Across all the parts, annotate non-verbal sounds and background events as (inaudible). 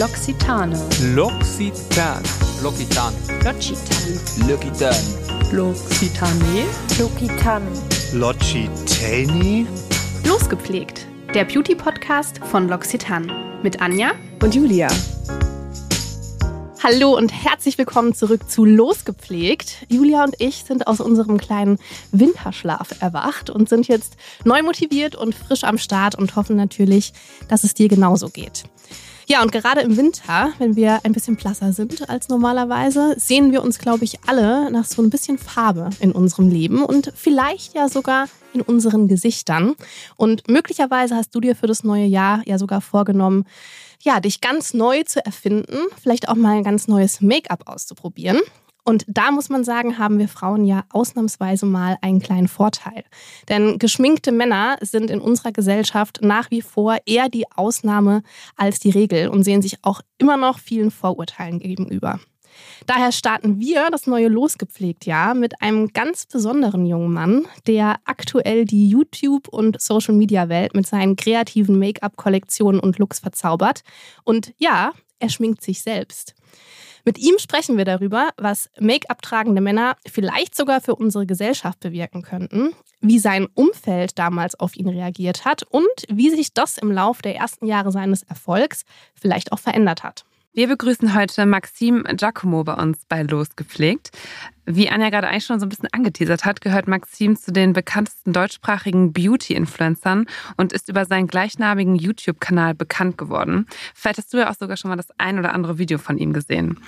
L'Occitane. L'Occitane. L'Occitane. L'Occitane. L'Occitane. L'Occitane. L'Occitane. Losgepflegt. Der Beauty-Podcast von L'Occitane. Mit Anja Und Julia. Hallo und herzlich willkommen zurück zu Losgepflegt. Julia und ich sind aus unserem kleinen Winterschlaf erwacht und sind jetzt neu motiviert und frisch am Start und hoffen natürlich, dass es dir genauso geht. Ja, und gerade im Winter, wenn wir ein bisschen blasser sind als normalerweise, sehen wir uns, glaube ich, alle nach so ein bisschen Farbe in unserem Leben und vielleicht ja sogar in unseren Gesichtern. Und möglicherweise hast du dir für das neue Jahr ja sogar vorgenommen, ja, dich ganz neu zu erfinden, vielleicht auch mal ein ganz neues Make-up auszuprobieren. Und da muss man sagen, haben wir Frauen ja ausnahmsweise mal einen kleinen Vorteil. Denn geschminkte Männer sind in unserer Gesellschaft nach wie vor eher die Ausnahme als die Regel und sehen sich auch immer noch vielen Vorurteilen gegenüber. Daher starten wir das neue Losgepflegt-Jahr mit einem ganz besonderen jungen Mann, der aktuell die YouTube- und Social-Media-Welt mit seinen kreativen Make-up-Kollektionen und Looks verzaubert. Und ja, er schminkt sich selbst. Mit ihm sprechen wir darüber, was Make-up tragende Männer vielleicht sogar für unsere Gesellschaft bewirken könnten, wie sein Umfeld damals auf ihn reagiert hat und wie sich das im Lauf der ersten Jahre seines Erfolgs vielleicht auch verändert hat. Wir begrüßen heute Maxim Giacomo bei uns bei Losgepflegt. Wie Anja gerade eigentlich schon so ein bisschen angeteasert hat, gehört Maxim zu den bekanntesten deutschsprachigen Beauty-Influencern und ist über seinen gleichnamigen YouTube-Kanal bekannt geworden. Vielleicht hast du ja auch sogar schon mal das ein oder andere Video von ihm gesehen.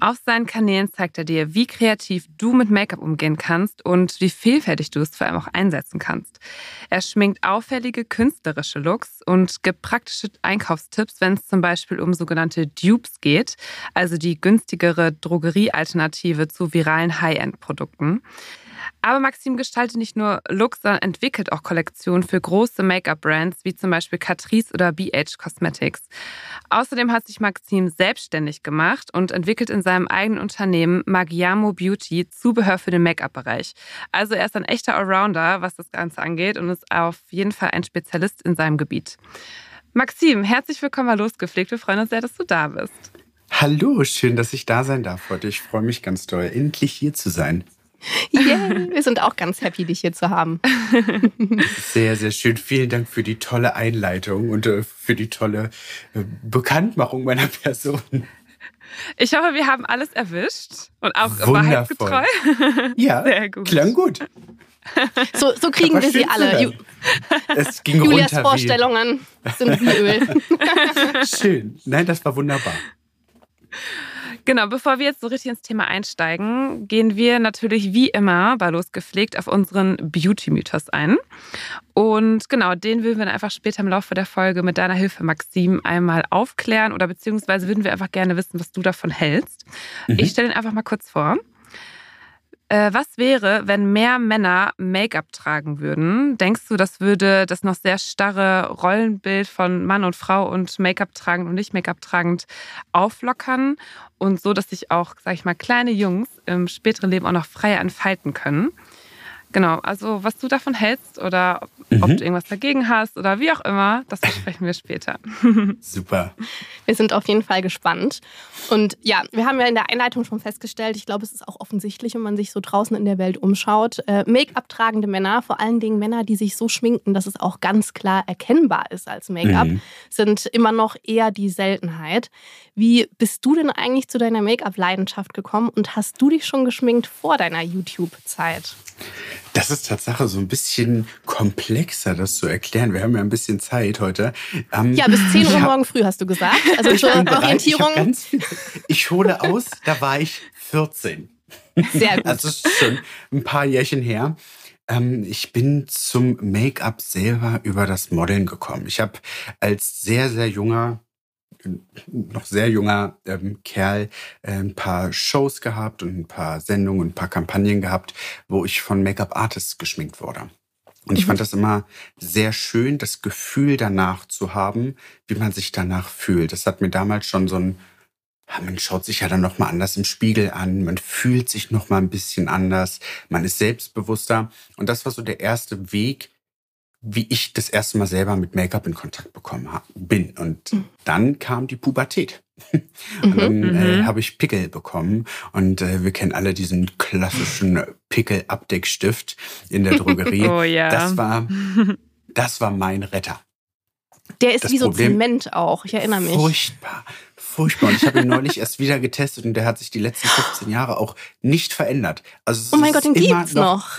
Auf seinen Kanälen zeigt er dir, wie kreativ du mit Make-up umgehen kannst und wie vielfältig du es vor allem auch einsetzen kannst. Er schminkt auffällige künstlerische Looks und gibt praktische Einkaufstipps, wenn es zum Beispiel um sogenannte Dupes geht, also die günstigere Drogeriealternative zu viralen High-End-Produkten. Aber Maxim gestaltet nicht nur Looks, sondern entwickelt auch Kollektionen für große Make-up-Brands wie zum Beispiel Catrice oder BH Cosmetics. Außerdem hat sich Maxim selbstständig gemacht und entwickelt in seinem eigenen Unternehmen Magiamo Beauty Zubehör für den Make-up-Bereich. Also er ist ein echter Allrounder, was das Ganze angeht und ist auf jeden Fall ein Spezialist in seinem Gebiet. Maxim, herzlich willkommen mal losgepflegt. Wir freuen uns sehr, dass du da bist. Hallo, schön, dass ich da sein darf heute. Ich freue mich ganz doll, endlich hier zu sein. Yay, wir sind auch ganz happy, dich hier zu haben. Sehr, sehr schön. Vielen Dank für die tolle Einleitung und äh, für die tolle äh, Bekanntmachung meiner Person. Ich hoffe, wir haben alles erwischt und auch wahrheitsgetreu. Ja, (laughs) Sehr gut. klang gut. So, so kriegen wir sie alle. Ju hören. Es ging Julias runter Vorstellungen sind wie Öl. (laughs) schön. Nein, das war wunderbar. Genau, bevor wir jetzt so richtig ins Thema einsteigen, gehen wir natürlich wie immer bei Losgepflegt auf unseren Beauty-Mythos ein. Und genau, den würden wir dann einfach später im Laufe der Folge mit deiner Hilfe, Maxim, einmal aufklären oder beziehungsweise würden wir einfach gerne wissen, was du davon hältst. Mhm. Ich stelle ihn einfach mal kurz vor. Äh, was wäre, wenn mehr Männer Make-up tragen würden? Denkst du, das würde das noch sehr starre Rollenbild von Mann und Frau und Make-up tragend und nicht Make-up tragend auflockern und so, dass sich auch, sag ich mal, kleine Jungs im späteren Leben auch noch freier entfalten können? Genau, also was du davon hältst oder ob Mhm. du irgendwas dagegen hast oder wie auch immer, das besprechen wir später. (laughs) Super. Wir sind auf jeden Fall gespannt. Und ja, wir haben ja in der Einleitung schon festgestellt, ich glaube, es ist auch offensichtlich, wenn man sich so draußen in der Welt umschaut, äh, Make-up tragende Männer, vor allen Dingen Männer, die sich so schminken, dass es auch ganz klar erkennbar ist als Make-up, Mhm. sind immer noch eher die Seltenheit. Wie bist du denn eigentlich zu deiner Make-up-Leidenschaft gekommen und hast du dich schon geschminkt vor deiner YouTube-Zeit? Das ist Tatsache so ein bisschen komplexer, das zu erklären. Wir haben ja ein bisschen Zeit heute. Ähm, Ja, bis 10 ich Uhr morgen früh hast du gesagt. (laughs) Also zur bereit. Ich, Orientierung. ganz ich hole aus, da war ich 14. Sehr gut. Also es ist schon ein paar Jährchen her. Ähm, ich bin zum Make-up selber über das Modeln gekommen. Ich habe als sehr, sehr junger, noch sehr junger ähm, Kerl äh, ein paar Shows gehabt und ein paar Sendungen und ein paar Kampagnen gehabt, wo ich von Make-up-Artists geschminkt wurde. Und ich fand das immer sehr schön, das Gefühl danach zu haben, wie man sich danach fühlt. Das hat mir damals schon so ein ja, man schaut sich ja dann noch mal anders im Spiegel an, man fühlt sich noch mal ein bisschen anders, man ist selbstbewusster und das war so der erste Weg wie ich das erste Mal selber mit Make-up in Kontakt bekommen hab, bin. Und mhm. dann kam die Pubertät. (laughs) Und dann mhm. äh, habe ich Pickel bekommen. Und äh, wir kennen alle diesen klassischen Pickel-Abdeckstift in der Drogerie. (laughs) oh ja. Das war, das war mein Retter. Der ist das wie so Problem, Zement auch, ich erinnere mich. Furchtbar, furchtbar. Und ich habe ihn neulich erst wieder getestet und der hat sich die letzten 15 Jahre auch nicht verändert. Also oh mein Gott, den gibt's noch. noch.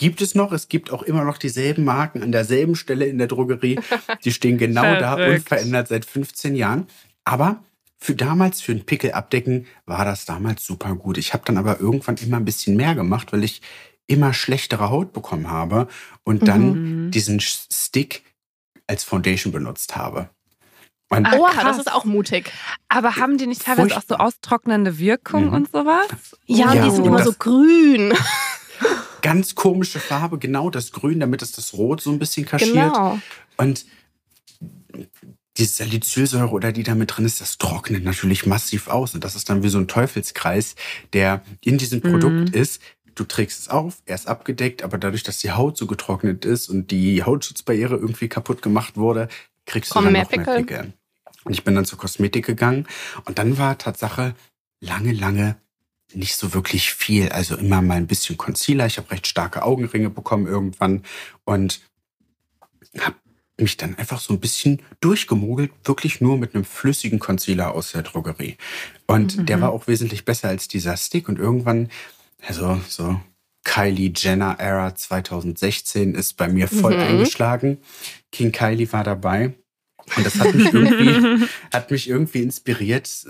Gibt es noch. Es gibt auch immer noch dieselben Marken an derselben Stelle in der Drogerie. (laughs) Die stehen genau da, unverändert seit 15 Jahren. Aber für damals, für ein Pickel abdecken, war das damals super gut. Ich habe dann aber irgendwann immer ein bisschen mehr gemacht, weil ich immer schlechtere Haut bekommen habe und dann mhm. diesen Stick als Foundation benutzt habe. Und Ach, Oha, das ist auch mutig. Aber haben die nicht teilweise Furchtbar. auch so austrocknende Wirkung mhm. und sowas? Ja, ja, die sind immer so grün. Ganz komische Farbe, genau das Grün, damit es das Rot so ein bisschen kaschiert. Genau. Und die Salicylsäure oder die da mit drin ist, das trocknet natürlich massiv aus. Und das ist dann wie so ein Teufelskreis, der in diesem Produkt mhm. ist. Du trägst es auf, er ist abgedeckt, aber dadurch, dass die Haut so getrocknet ist und die Hautschutzbarriere irgendwie kaputt gemacht wurde, kriegst Komm, du dann mehr noch Pickel. mehr Pickel. Und ich bin dann zur Kosmetik gegangen und dann war Tatsache lange, lange nicht so wirklich viel. Also immer mal ein bisschen Concealer. Ich habe recht starke Augenringe bekommen irgendwann und habe mich dann einfach so ein bisschen durchgemogelt, wirklich nur mit einem flüssigen Concealer aus der Drogerie. Und mhm. der war auch wesentlich besser als dieser Stick. Und irgendwann, also so Kylie Jenner Era 2016 ist bei mir voll mhm. eingeschlagen. King Kylie war dabei. Und das hat mich irgendwie, (laughs) hat mich irgendwie inspiriert,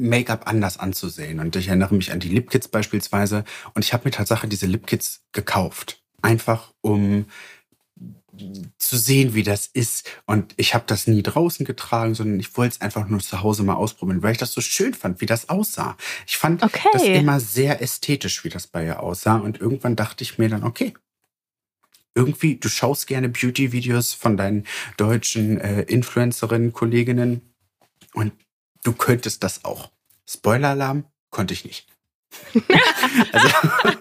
Make-up anders anzusehen. Und ich erinnere mich an die Lipkits beispielsweise. Und ich habe mir tatsächlich diese Lipkits gekauft. Einfach um zu sehen, wie das ist. Und ich habe das nie draußen getragen, sondern ich wollte es einfach nur zu Hause mal ausprobieren, weil ich das so schön fand, wie das aussah. Ich fand okay. das immer sehr ästhetisch, wie das bei ihr aussah. Und irgendwann dachte ich mir dann, okay, irgendwie, du schaust gerne Beauty-Videos von deinen deutschen äh, Influencerinnen, Kolleginnen und du könntest das auch. Spoiler-Alarm konnte ich nicht. (laughs) also, (laughs)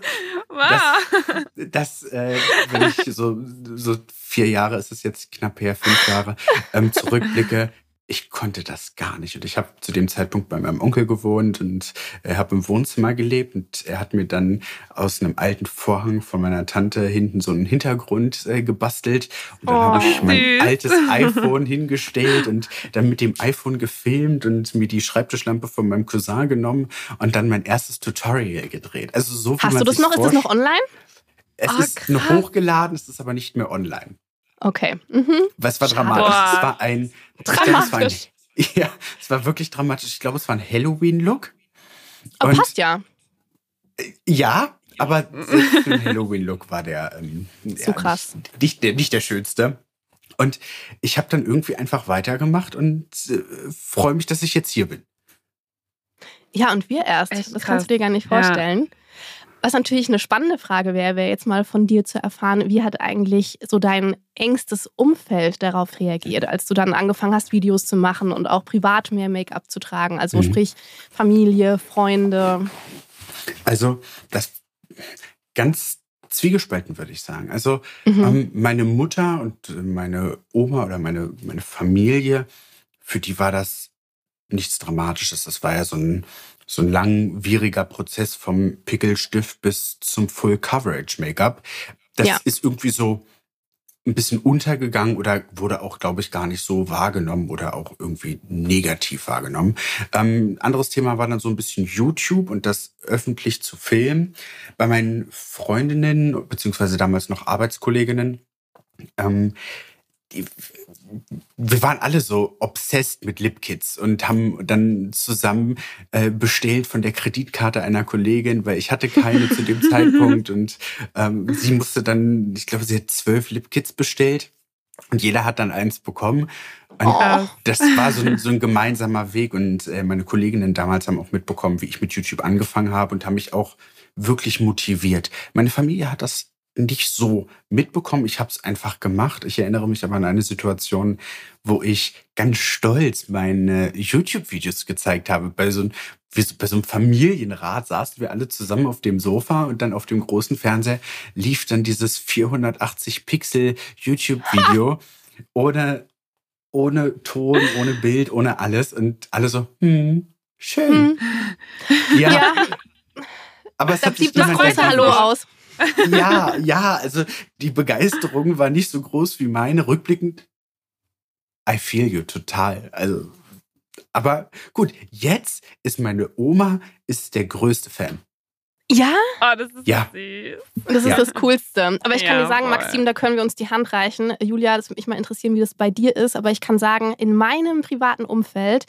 wow. Das, das äh, wenn ich so, so vier Jahre, ist es jetzt knapp her, fünf Jahre, ähm, zurückblicke, ich konnte das gar nicht. Und ich habe zu dem Zeitpunkt bei meinem Onkel gewohnt und er habe im Wohnzimmer gelebt. Und er hat mir dann aus einem alten Vorhang von meiner Tante hinten so einen Hintergrund äh, gebastelt. Und dann oh, habe ich mein altes (laughs) iPhone hingestellt und dann mit dem iPhone gefilmt und mir die Schreibtischlampe von meinem Cousin genommen und dann mein erstes Tutorial gedreht. Also so wie Hast du das noch? Ist das noch online? Es oh, ist krass. noch hochgeladen, es ist aber nicht mehr online. Okay. Mhm. Was war dramatisch? Boah. Es war ein. Dramatisch. Ein, ja, es war wirklich dramatisch. Ich glaube, es war ein Halloween-Look. Aber passt ja. Ja, aber für den Halloween-Look war der ähm, so ja, krass. Nicht, nicht, nicht der schönste. Und ich habe dann irgendwie einfach weitergemacht und äh, freue mich, dass ich jetzt hier bin. Ja, und wir erst. Echt das krass. kannst du dir gar nicht vorstellen. Ja. Was natürlich eine spannende Frage wäre, wäre jetzt mal von dir zu erfahren, wie hat eigentlich so dein engstes Umfeld darauf reagiert, als du dann angefangen hast, Videos zu machen und auch privat mehr Make-up zu tragen? Also mhm. sprich Familie, Freunde. Also das ganz zwiegespalten, würde ich sagen. Also mhm. ähm, meine Mutter und meine Oma oder meine, meine Familie, für die war das nichts Dramatisches. Das war ja so ein so ein langwieriger Prozess vom Pickelstift bis zum Full Coverage Make-up. Das ja. ist irgendwie so ein bisschen untergegangen oder wurde auch, glaube ich, gar nicht so wahrgenommen oder auch irgendwie negativ wahrgenommen. Ähm, anderes Thema war dann so ein bisschen YouTube und das öffentlich zu filmen. Bei meinen Freundinnen, beziehungsweise damals noch Arbeitskolleginnen, ähm, wir waren alle so obsessed mit Lipkits und haben dann zusammen äh, bestellt von der Kreditkarte einer Kollegin, weil ich hatte keine zu dem (laughs) Zeitpunkt und ähm, sie musste dann, ich glaube, sie hat zwölf Lipkits bestellt und jeder hat dann eins bekommen. Und oh. das war so ein, so ein, gemeinsamer Weg und äh, meine Kolleginnen damals haben auch mitbekommen, wie ich mit YouTube angefangen habe und haben mich auch wirklich motiviert. Meine Familie hat das nicht so mitbekommen. Ich habe es einfach gemacht. Ich erinnere mich aber an eine Situation, wo ich ganz stolz meine YouTube-Videos gezeigt habe. Bei so, bei so einem Familienrat saßen wir alle zusammen auf dem Sofa und dann auf dem großen Fernseher lief dann dieses 480 Pixel YouTube-Video (laughs) ohne, ohne Ton, ohne Bild, ohne alles. Und alle so, hm, schön. Hm. Ja. ja. Aber es da hat sich große Hallo aus. Ja, ja, also die Begeisterung war nicht so groß wie meine. Rückblickend, I feel you total. Also, aber gut, jetzt ist meine Oma ist der größte Fan. Ja? Oh, das ist ja. süß. Das ist ja. das Coolste. Aber ich kann ja, dir sagen, voll. Maxim, da können wir uns die Hand reichen. Julia, das würde mich mal interessieren, wie das bei dir ist. Aber ich kann sagen, in meinem privaten Umfeld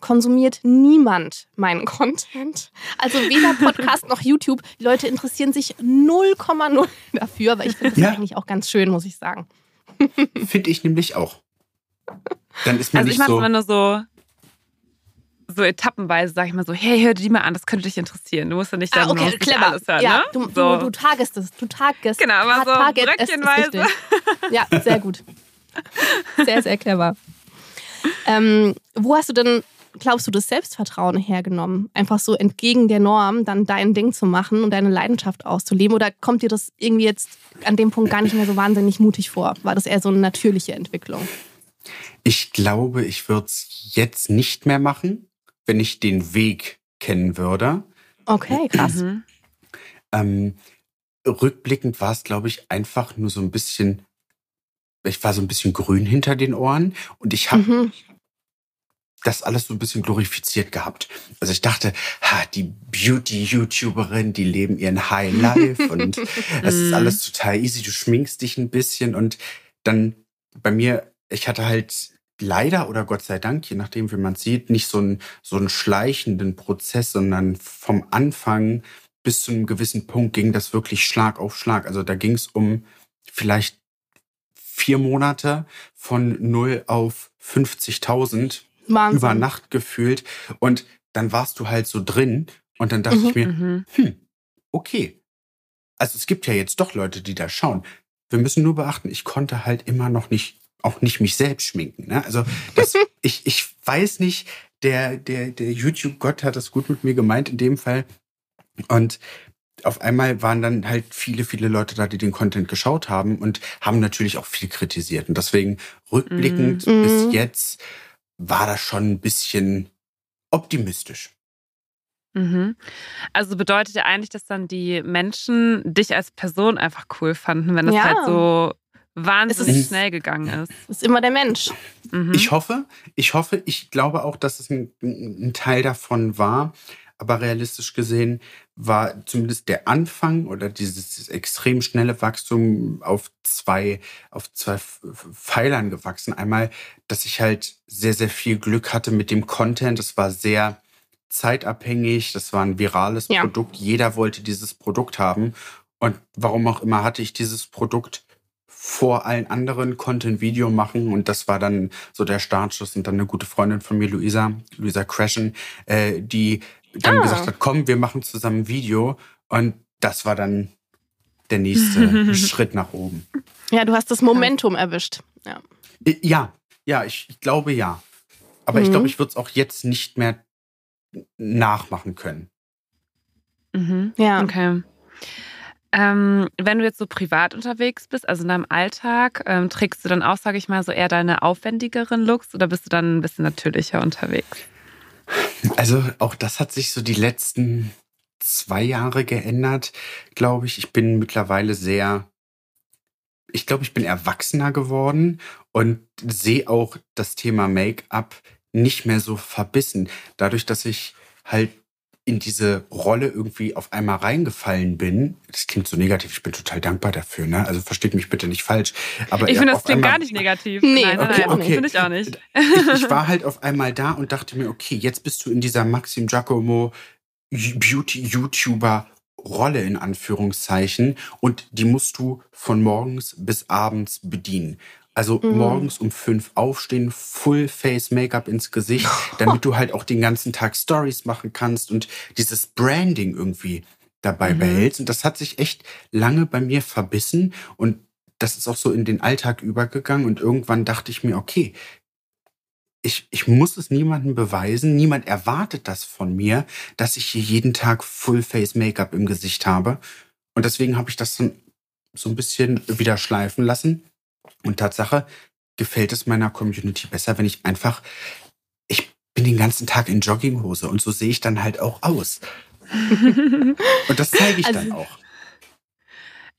konsumiert niemand meinen Content. Also weder (laughs) Podcast noch YouTube. Die Leute interessieren sich 0,0 dafür, aber ich finde das ja. eigentlich auch ganz schön, muss ich sagen. (laughs) Finde ich nämlich auch. Dann ist man also ich mache so immer nur so so etappenweise, sag ich mal so, hey, hör dir die mal an, das könnte dich interessieren. Du musst ja nicht ah, okay, clever. alles hören, ja, ne? du, so. du, du tagest es, du tagest. Genau, aber so bröckchenweise. Ja, sehr gut. (laughs) Sehr, sehr clever. Ähm, wo hast du denn glaubst du, das Selbstvertrauen hergenommen? Einfach so entgegen der Norm dann dein Ding zu machen und deine Leidenschaft auszuleben? Oder kommt dir das irgendwie jetzt an dem Punkt gar nicht mehr so wahnsinnig mutig vor? War das eher so eine natürliche Entwicklung? Ich glaube, ich würde es jetzt nicht mehr machen, wenn ich den Weg kennen würde. Okay, krass. Mhm. Ähm, rückblickend war es, glaube ich, einfach nur so ein bisschen, ich war so ein bisschen grün hinter den Ohren und ich habe mhm das alles so ein bisschen glorifiziert gehabt. Also ich dachte, ha, die Beauty-YouTuberin, die leben ihren High Life (laughs) und das ist alles mhm. total easy. Du schminkst dich ein bisschen und dann bei mir, ich hatte halt leider oder Gott sei Dank, je nachdem, wie man sieht, nicht so einen, so einen schleichenden Prozess, sondern vom Anfang bis zu einem gewissen Punkt ging das wirklich Schlag auf Schlag. Also da ging es um vielleicht vier Monate von 0 auf 50.000 Wahnsinn. über Nacht gefühlt. Und dann warst du halt so drin und dann dachte mhm. ich mir, mhm. hm, okay. Also es gibt ja jetzt doch Leute, die da schauen. Wir müssen nur beachten, ich konnte halt immer noch nicht, auch nicht mich selbst schminken. Ne? Also das, (laughs) ich, ich weiß nicht, der, der, der YouTube-Gott hat das gut mit mir gemeint in dem Fall. Und auf einmal waren dann halt viele, viele Leute da, die den Content geschaut haben und haben natürlich auch viel kritisiert. Und deswegen rückblickend mm. bis mhm. jetzt war das schon ein bisschen optimistisch. Mhm. Also bedeutet ja eigentlich, dass dann die Menschen dich als Person einfach cool fanden, wenn das ja. halt so wahnsinnig ist, schnell gegangen ist. Ist immer der Mensch. Mhm. Ich hoffe, ich hoffe, ich glaube auch, dass es ein, ein Teil davon war. Aber realistisch gesehen war zumindest der Anfang oder dieses extrem schnelle Wachstum auf zwei, auf zwei Pfeilern gewachsen. Einmal, dass ich halt sehr, sehr viel Glück hatte mit dem Content. Es war sehr zeitabhängig. Das war ein virales ja. Produkt. Jeder wollte dieses Produkt haben. Und warum auch immer hatte ich dieses Produkt vor allen anderen, konnte ein Video machen und das war dann so der Startschuss und dann eine gute Freundin von mir, Luisa, Luisa Crashen, äh, die dann ah. gesagt hat, komm, wir machen zusammen ein Video. Und das war dann der nächste (laughs) Schritt nach oben. Ja, du hast das Momentum erwischt. Ja, ja, ja ich, ich glaube ja. Aber mhm. ich glaube, ich würde es auch jetzt nicht mehr nachmachen können. Mhm. Ja. Okay. Ähm, wenn du jetzt so privat unterwegs bist, also in deinem Alltag, ähm, trägst du dann auch, sage ich mal, so eher deine aufwendigeren Looks oder bist du dann ein bisschen natürlicher unterwegs? Also auch das hat sich so die letzten zwei Jahre geändert, glaube ich. Ich bin mittlerweile sehr, ich glaube, ich bin erwachsener geworden und sehe auch das Thema Make-up nicht mehr so verbissen. Dadurch, dass ich halt in diese Rolle irgendwie auf einmal reingefallen bin. Das klingt so negativ, ich bin total dankbar dafür, ne? Also versteht mich bitte nicht falsch. Aber ich finde, das klingt gar nicht negativ. Nee, nein, okay, nein, okay. finde ich auch nicht. Ich, ich, war halt auf einmal da und dachte mir, okay, jetzt bist du in dieser Maxim Giacomo Beauty-YouTuber Rolle in Anführungszeichen und die musst du von morgens bis abends bedienen. Also mhm. morgens um fünf aufstehen, Full Face Make-up ins Gesicht, (laughs) damit du halt auch den ganzen Tag Stories machen kannst und dieses Branding irgendwie dabei Mhm. behältst. Und das hat sich echt lange bei mir verbissen und das ist auch so in den Alltag übergegangen. Und irgendwann dachte ich mir, okay, ich, ich muss es niemandem beweisen. Niemand erwartet das von mir, dass ich hier jeden Tag Full-Face-Make-up im Gesicht habe. Und deswegen habe ich das dann so ein bisschen wieder schleifen lassen. Und Tatsache gefällt es meiner Community besser, wenn ich einfach, ich bin den ganzen Tag in Jogginghose und so sehe ich dann halt auch aus. (laughs) Und das zeige ich Also- dann auch.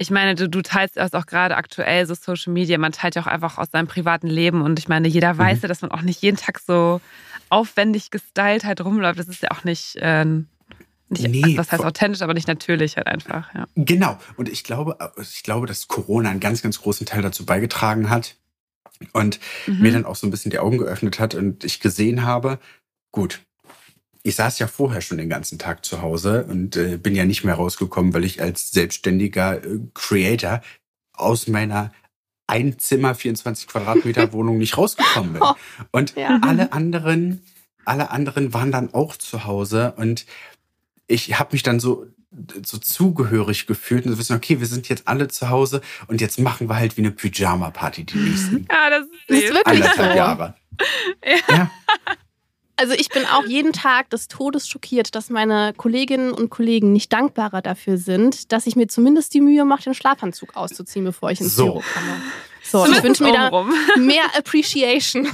Ich meine, du, du teilst das auch gerade aktuell so Social Media. Man teilt ja auch einfach aus seinem privaten Leben. Und ich meine, jeder weiß Mhm. ja, dass man auch nicht jeden Tag so aufwendig gestylt halt rumläuft. Das ist ja auch nicht, äh, nicht Nee, was heißt authentisch, aber nicht natürlich halt einfach. Ja. Genau. Und ich glaube, ich glaube, dass Corona einen ganz, ganz großen Teil dazu beigetragen hat und Mhm. mir dann auch so ein bisschen die Augen geöffnet hat und ich gesehen habe, gut, ich saß ja vorher schon den ganzen Tag zu Hause und äh, bin ja nicht mehr rausgekommen, weil ich als selbstständiger äh, Creator aus meiner ein Zimmer 24 Quadratmeter (laughs) Wohnung nicht rausgekommen bin. Oh. Und Ja. alle anderen, alle anderen waren dann auch zu Hause und ich habe mich dann so so zugehörig gefühlt und so wissen, okay, wir sind jetzt alle zu Hause und jetzt machen wir halt wie eine Pyjama-Party die nächsten Ja, (laughs) das ist, Das ist wirklich so. Jahre. Ja. Ja. Also ich bin auch jeden Tag des Todes schockiert, dass meine Kolleginnen und Kollegen nicht dankbarer dafür sind, dass ich mir zumindest die Mühe mache, den Schlafanzug auszuziehen, bevor ich ins So. Büro komme. So, ich wünsche mir da (laughs) mehr Appreciation.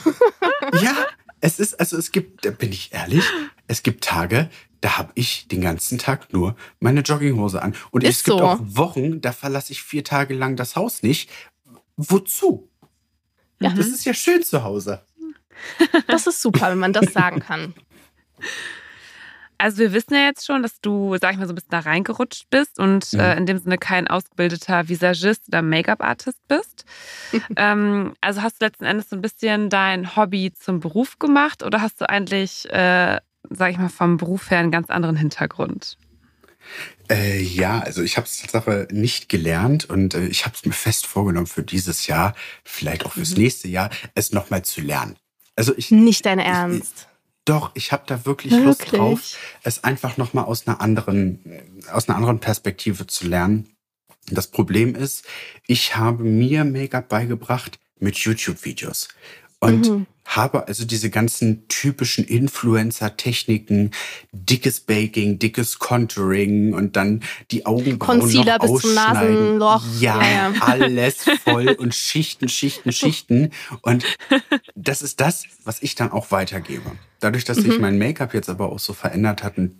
Ja, es ist, also es gibt, da bin ich ehrlich, es gibt Tage, da habe ich den ganzen Tag nur meine Jogginghose an. Und Ist es gibt so. auch Wochen, da verlasse ich vier Tage lang das Haus nicht. Wozu? Ja. Das ist ja schön zu Hause. Das ist super, wenn man das sagen kann. (laughs) Also wir wissen ja jetzt schon, dass du, sag ich mal, so ein bisschen da reingerutscht bist und Mhm. äh, in dem Sinne kein ausgebildeter Visagist oder Make-up-Artist bist. (laughs) ähm, also hast du letzten Endes so ein bisschen dein Hobby zum Beruf gemacht oder hast du eigentlich, äh, sag ich mal, vom Beruf her einen ganz anderen Hintergrund? Äh, ja, also ich habe es Tatsache nicht gelernt und äh, ich habe es mir fest vorgenommen für dieses Jahr, vielleicht auch fürs Mhm. nächste Jahr, es nochmal zu lernen. Also ich, Nicht dein Ernst. Doch, ich habe da wirklich, Lust Wirklich? drauf, es einfach noch mal aus einer anderen, äh, aus einer anderen Perspektive zu lernen. Das Problem ist, ich habe mir Make-up beigebracht mit YouTube-Videos und Mhm. habe also diese ganzen typischen Influencer-Techniken, dickes Baking, dickes Contouring und dann die Augenbrauen Concealer noch bis zum. Nasenloch. Ja, Ja, (laughs) alles voll und (laughs) Schichten, Schichten, Schichten. Und (laughs) das ist das, was ich dann auch weitergebe. Dadurch, dass sich Mhm. mein Make-up jetzt aber auch so verändert hat und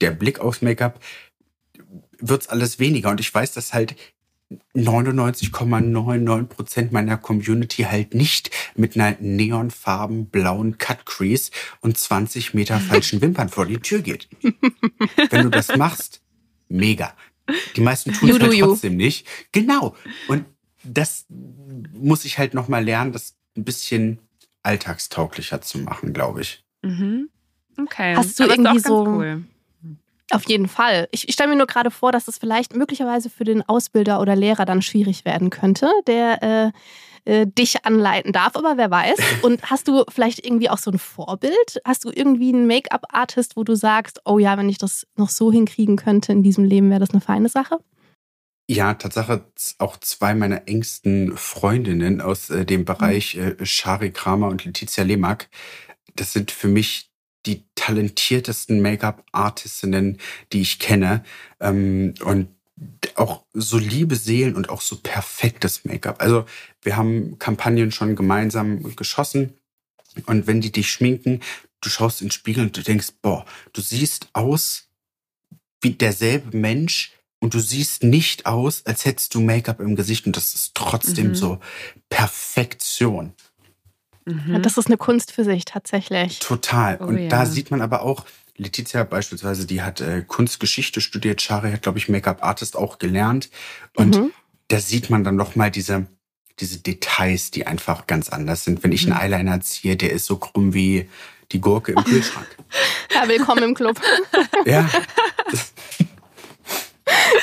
der Blick aufs Make-up, wird's alles weniger. Und ich weiß, dass halt 99,99 Prozent meiner Community halt nicht mit einer neonfarben blauen Cut Crease und 20 Meter falschen (laughs) Wimpern vor die Tür geht. Wenn du das machst, mega. Die meisten tun es halt trotzdem nicht. Genau. Und das muss ich halt noch mal lernen, das ein bisschen alltagstauglicher zu machen, glaube ich. Mhm. Okay. Hast du Aber ist irgendwie auch ganz so- Cool. Auf jeden Fall. Ich, ich stelle mir nur gerade vor, dass es vielleicht möglicherweise für den Ausbilder oder Lehrer dann schwierig werden könnte, der äh, äh, dich anleiten darf, aber wer weiß. (laughs) Und hast du vielleicht irgendwie auch so ein Vorbild? Hast du irgendwie einen Make-up-Artist, wo du sagst, oh ja, wenn ich das noch so hinkriegen könnte in diesem Leben, wäre das eine feine Sache? Ja, Tatsache auch zwei meiner engsten Freundinnen aus äh, dem Bereich äh, Shari Kramer und Letizia Lemak. Das sind für mich talentiertesten Make-up-Artistinnen, die ich kenne. Ähm, und auch so liebe Seelen und auch so perfektes Make-up. Also wir haben Kampagnen schon gemeinsam geschossen. Und wenn die dich schminken, du schaust in den Spiegel und du denkst, boah, du siehst aus wie derselbe Mensch und du siehst nicht aus, als hättest du Make-up im Gesicht und das ist trotzdem Mhm. so Perfektion. Mhm. Das ist eine Kunst für sich tatsächlich. Total. Oh und ja. da sieht man aber auch, Letizia beispielsweise, die hat äh, Kunstgeschichte studiert, Shari hat, glaube ich, Make-up-Artist auch gelernt. Und Mhm. da sieht man dann nochmal diese, diese Details, die einfach ganz anders sind. Wenn ich Mhm. einen Eyeliner ziehe, der ist so krumm wie die Gurke im Kühlschrank. (laughs) Ja, willkommen im Club. (laughs) ja, (laughs)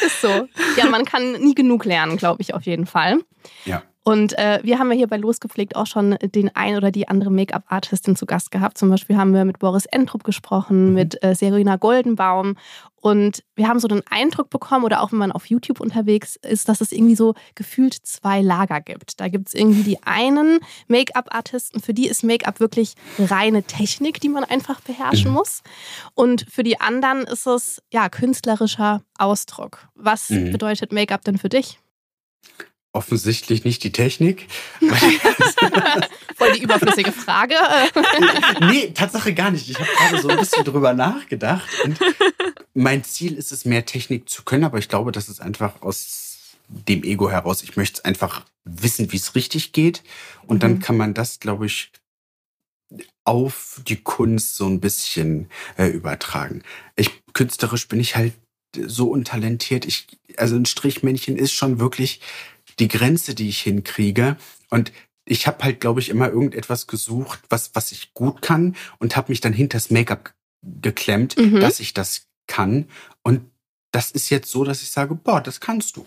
ist so. Ja, man kann nie genug lernen, glaube ich, auf jeden Fall. ja. Und äh, wir haben ja hier bei Losgepflegt auch schon den ein oder die andere Make-up-Artistin zu Gast gehabt. Zum Beispiel haben wir mit Boris Entrup gesprochen, mhm. mit äh, Serena Goldenbaum. Und wir haben so den Eindruck bekommen, oder auch wenn man auf YouTube unterwegs ist, dass es irgendwie so gefühlt zwei Lager gibt. Da gibt es irgendwie die einen Make-up-Artisten, für die ist Make-up wirklich reine Technik, die man einfach beherrschen mhm. muss. Und für die anderen ist es ja künstlerischer Ausdruck. Was mhm. bedeutet Make-up denn für dich? Offensichtlich nicht die Technik. Voll die überflüssige Frage. (laughs) nee, Tatsache gar nicht. Ich habe gerade so ein bisschen drüber nachgedacht. Und mein Ziel ist es, mehr Technik zu können, aber ich glaube, das ist einfach aus dem Ego heraus. Ich möchte einfach wissen, wie es richtig geht. Und dann mhm. kann man das, glaube ich, auf die Kunst so ein bisschen äh, übertragen. Ich künstlerisch bin ich halt so untalentiert. Ich, also ein Strichmännchen ist schon wirklich die Grenze, die ich hinkriege. Und ich habe halt, glaube ich, immer irgendetwas gesucht, was, was ich gut kann und habe mich dann hinters Make-up geklemmt, mhm. dass ich das kann. Und das ist jetzt so, dass ich sage, boah, das kannst du.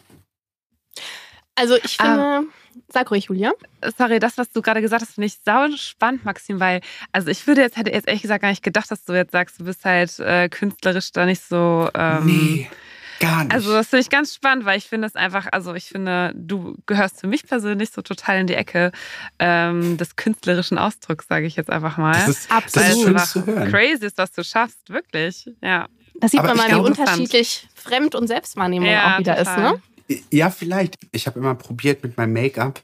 Also ich finde, ähm, sag ruhig, Julia. Sorry, das, was du gerade gesagt hast, finde ich sau spannend, Maxim, weil, also ich würde jetzt, hätte jetzt ehrlich gesagt gar nicht gedacht, dass du jetzt sagst, du bist halt äh, künstlerisch da nicht so. Ähm, nee. Gar nicht. Also das finde ich ganz spannend, weil ich finde es einfach, also ich finde, du gehörst für mich persönlich so total in die Ecke ähm, des künstlerischen Ausdrucks, sage ich jetzt einfach mal. Das ist absolut das ist crazy ist, was du schaffst, wirklich. Ja. Das sieht Aber man mal, wie unterschiedlich Fremd- und Selbstwahrnehmung ja, auch wieder total. ist, ne? Ja, vielleicht. Ich habe immer probiert mit meinem Make-up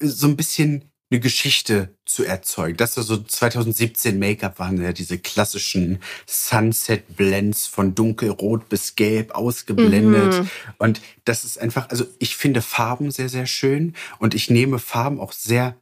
so ein bisschen eine Geschichte zu erzeugen. Das war so 2017 Make-up waren ja diese klassischen Sunset Blends von dunkelrot bis gelb ausgeblendet. Mhm. Und das ist einfach, also ich finde Farben sehr, sehr schön und ich nehme Farben auch sehr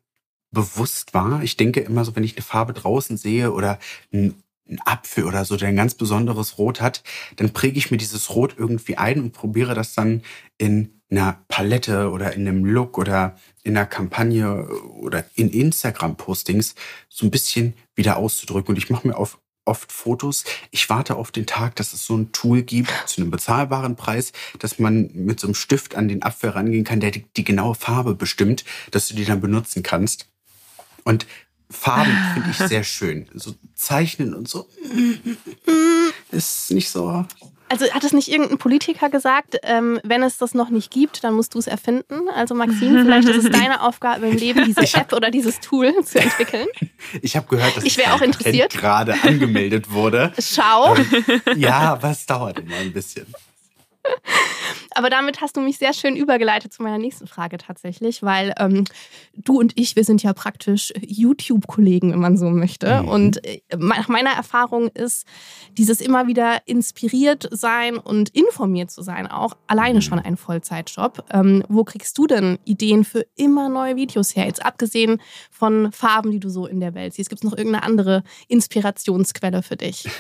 bewusst wahr. Ich denke immer so, wenn ich eine Farbe draußen sehe oder ein ein Apfel oder so, der ein ganz besonderes Rot hat, dann präge ich mir dieses Rot irgendwie ein und probiere das dann in einer Palette oder in einem Look oder in einer Kampagne oder in Instagram-Postings so ein bisschen wieder auszudrücken. Und ich mache mir auf, oft Fotos. Ich warte auf den Tag, dass es so ein Tool gibt zu einem bezahlbaren Preis, dass man mit so einem Stift an den Apfel rangehen kann, der die, die genaue Farbe bestimmt, dass du die dann benutzen kannst. Und Farben finde ich sehr schön. So zeichnen und so (laughs) ist nicht so also hat es nicht irgendein Politiker gesagt, ähm, wenn es das noch nicht gibt, dann musst du es erfinden? Also Maxine, (laughs) vielleicht ist es deine Aufgabe im Leben, diese App oder dieses Tool zu entwickeln. Ich habe gehört, dass ich auch interessiert. gerade angemeldet wurde. Schau. Ähm, ja, aber es dauert immer ein bisschen. Aber damit hast du mich sehr schön übergeleitet zu meiner nächsten Frage tatsächlich, weil ähm, du und ich, wir sind ja praktisch YouTube-Kollegen, wenn man so möchte. Mhm. Und äh, nach meiner Erfahrung ist dieses immer wieder inspiriert sein und informiert zu sein auch alleine mhm. schon ein Vollzeitjob. Ähm, wo kriegst du denn Ideen für immer neue Videos her? Jetzt abgesehen von Farben, die du so in der Welt siehst, gibt es noch irgendeine andere Inspirationsquelle für dich? (laughs)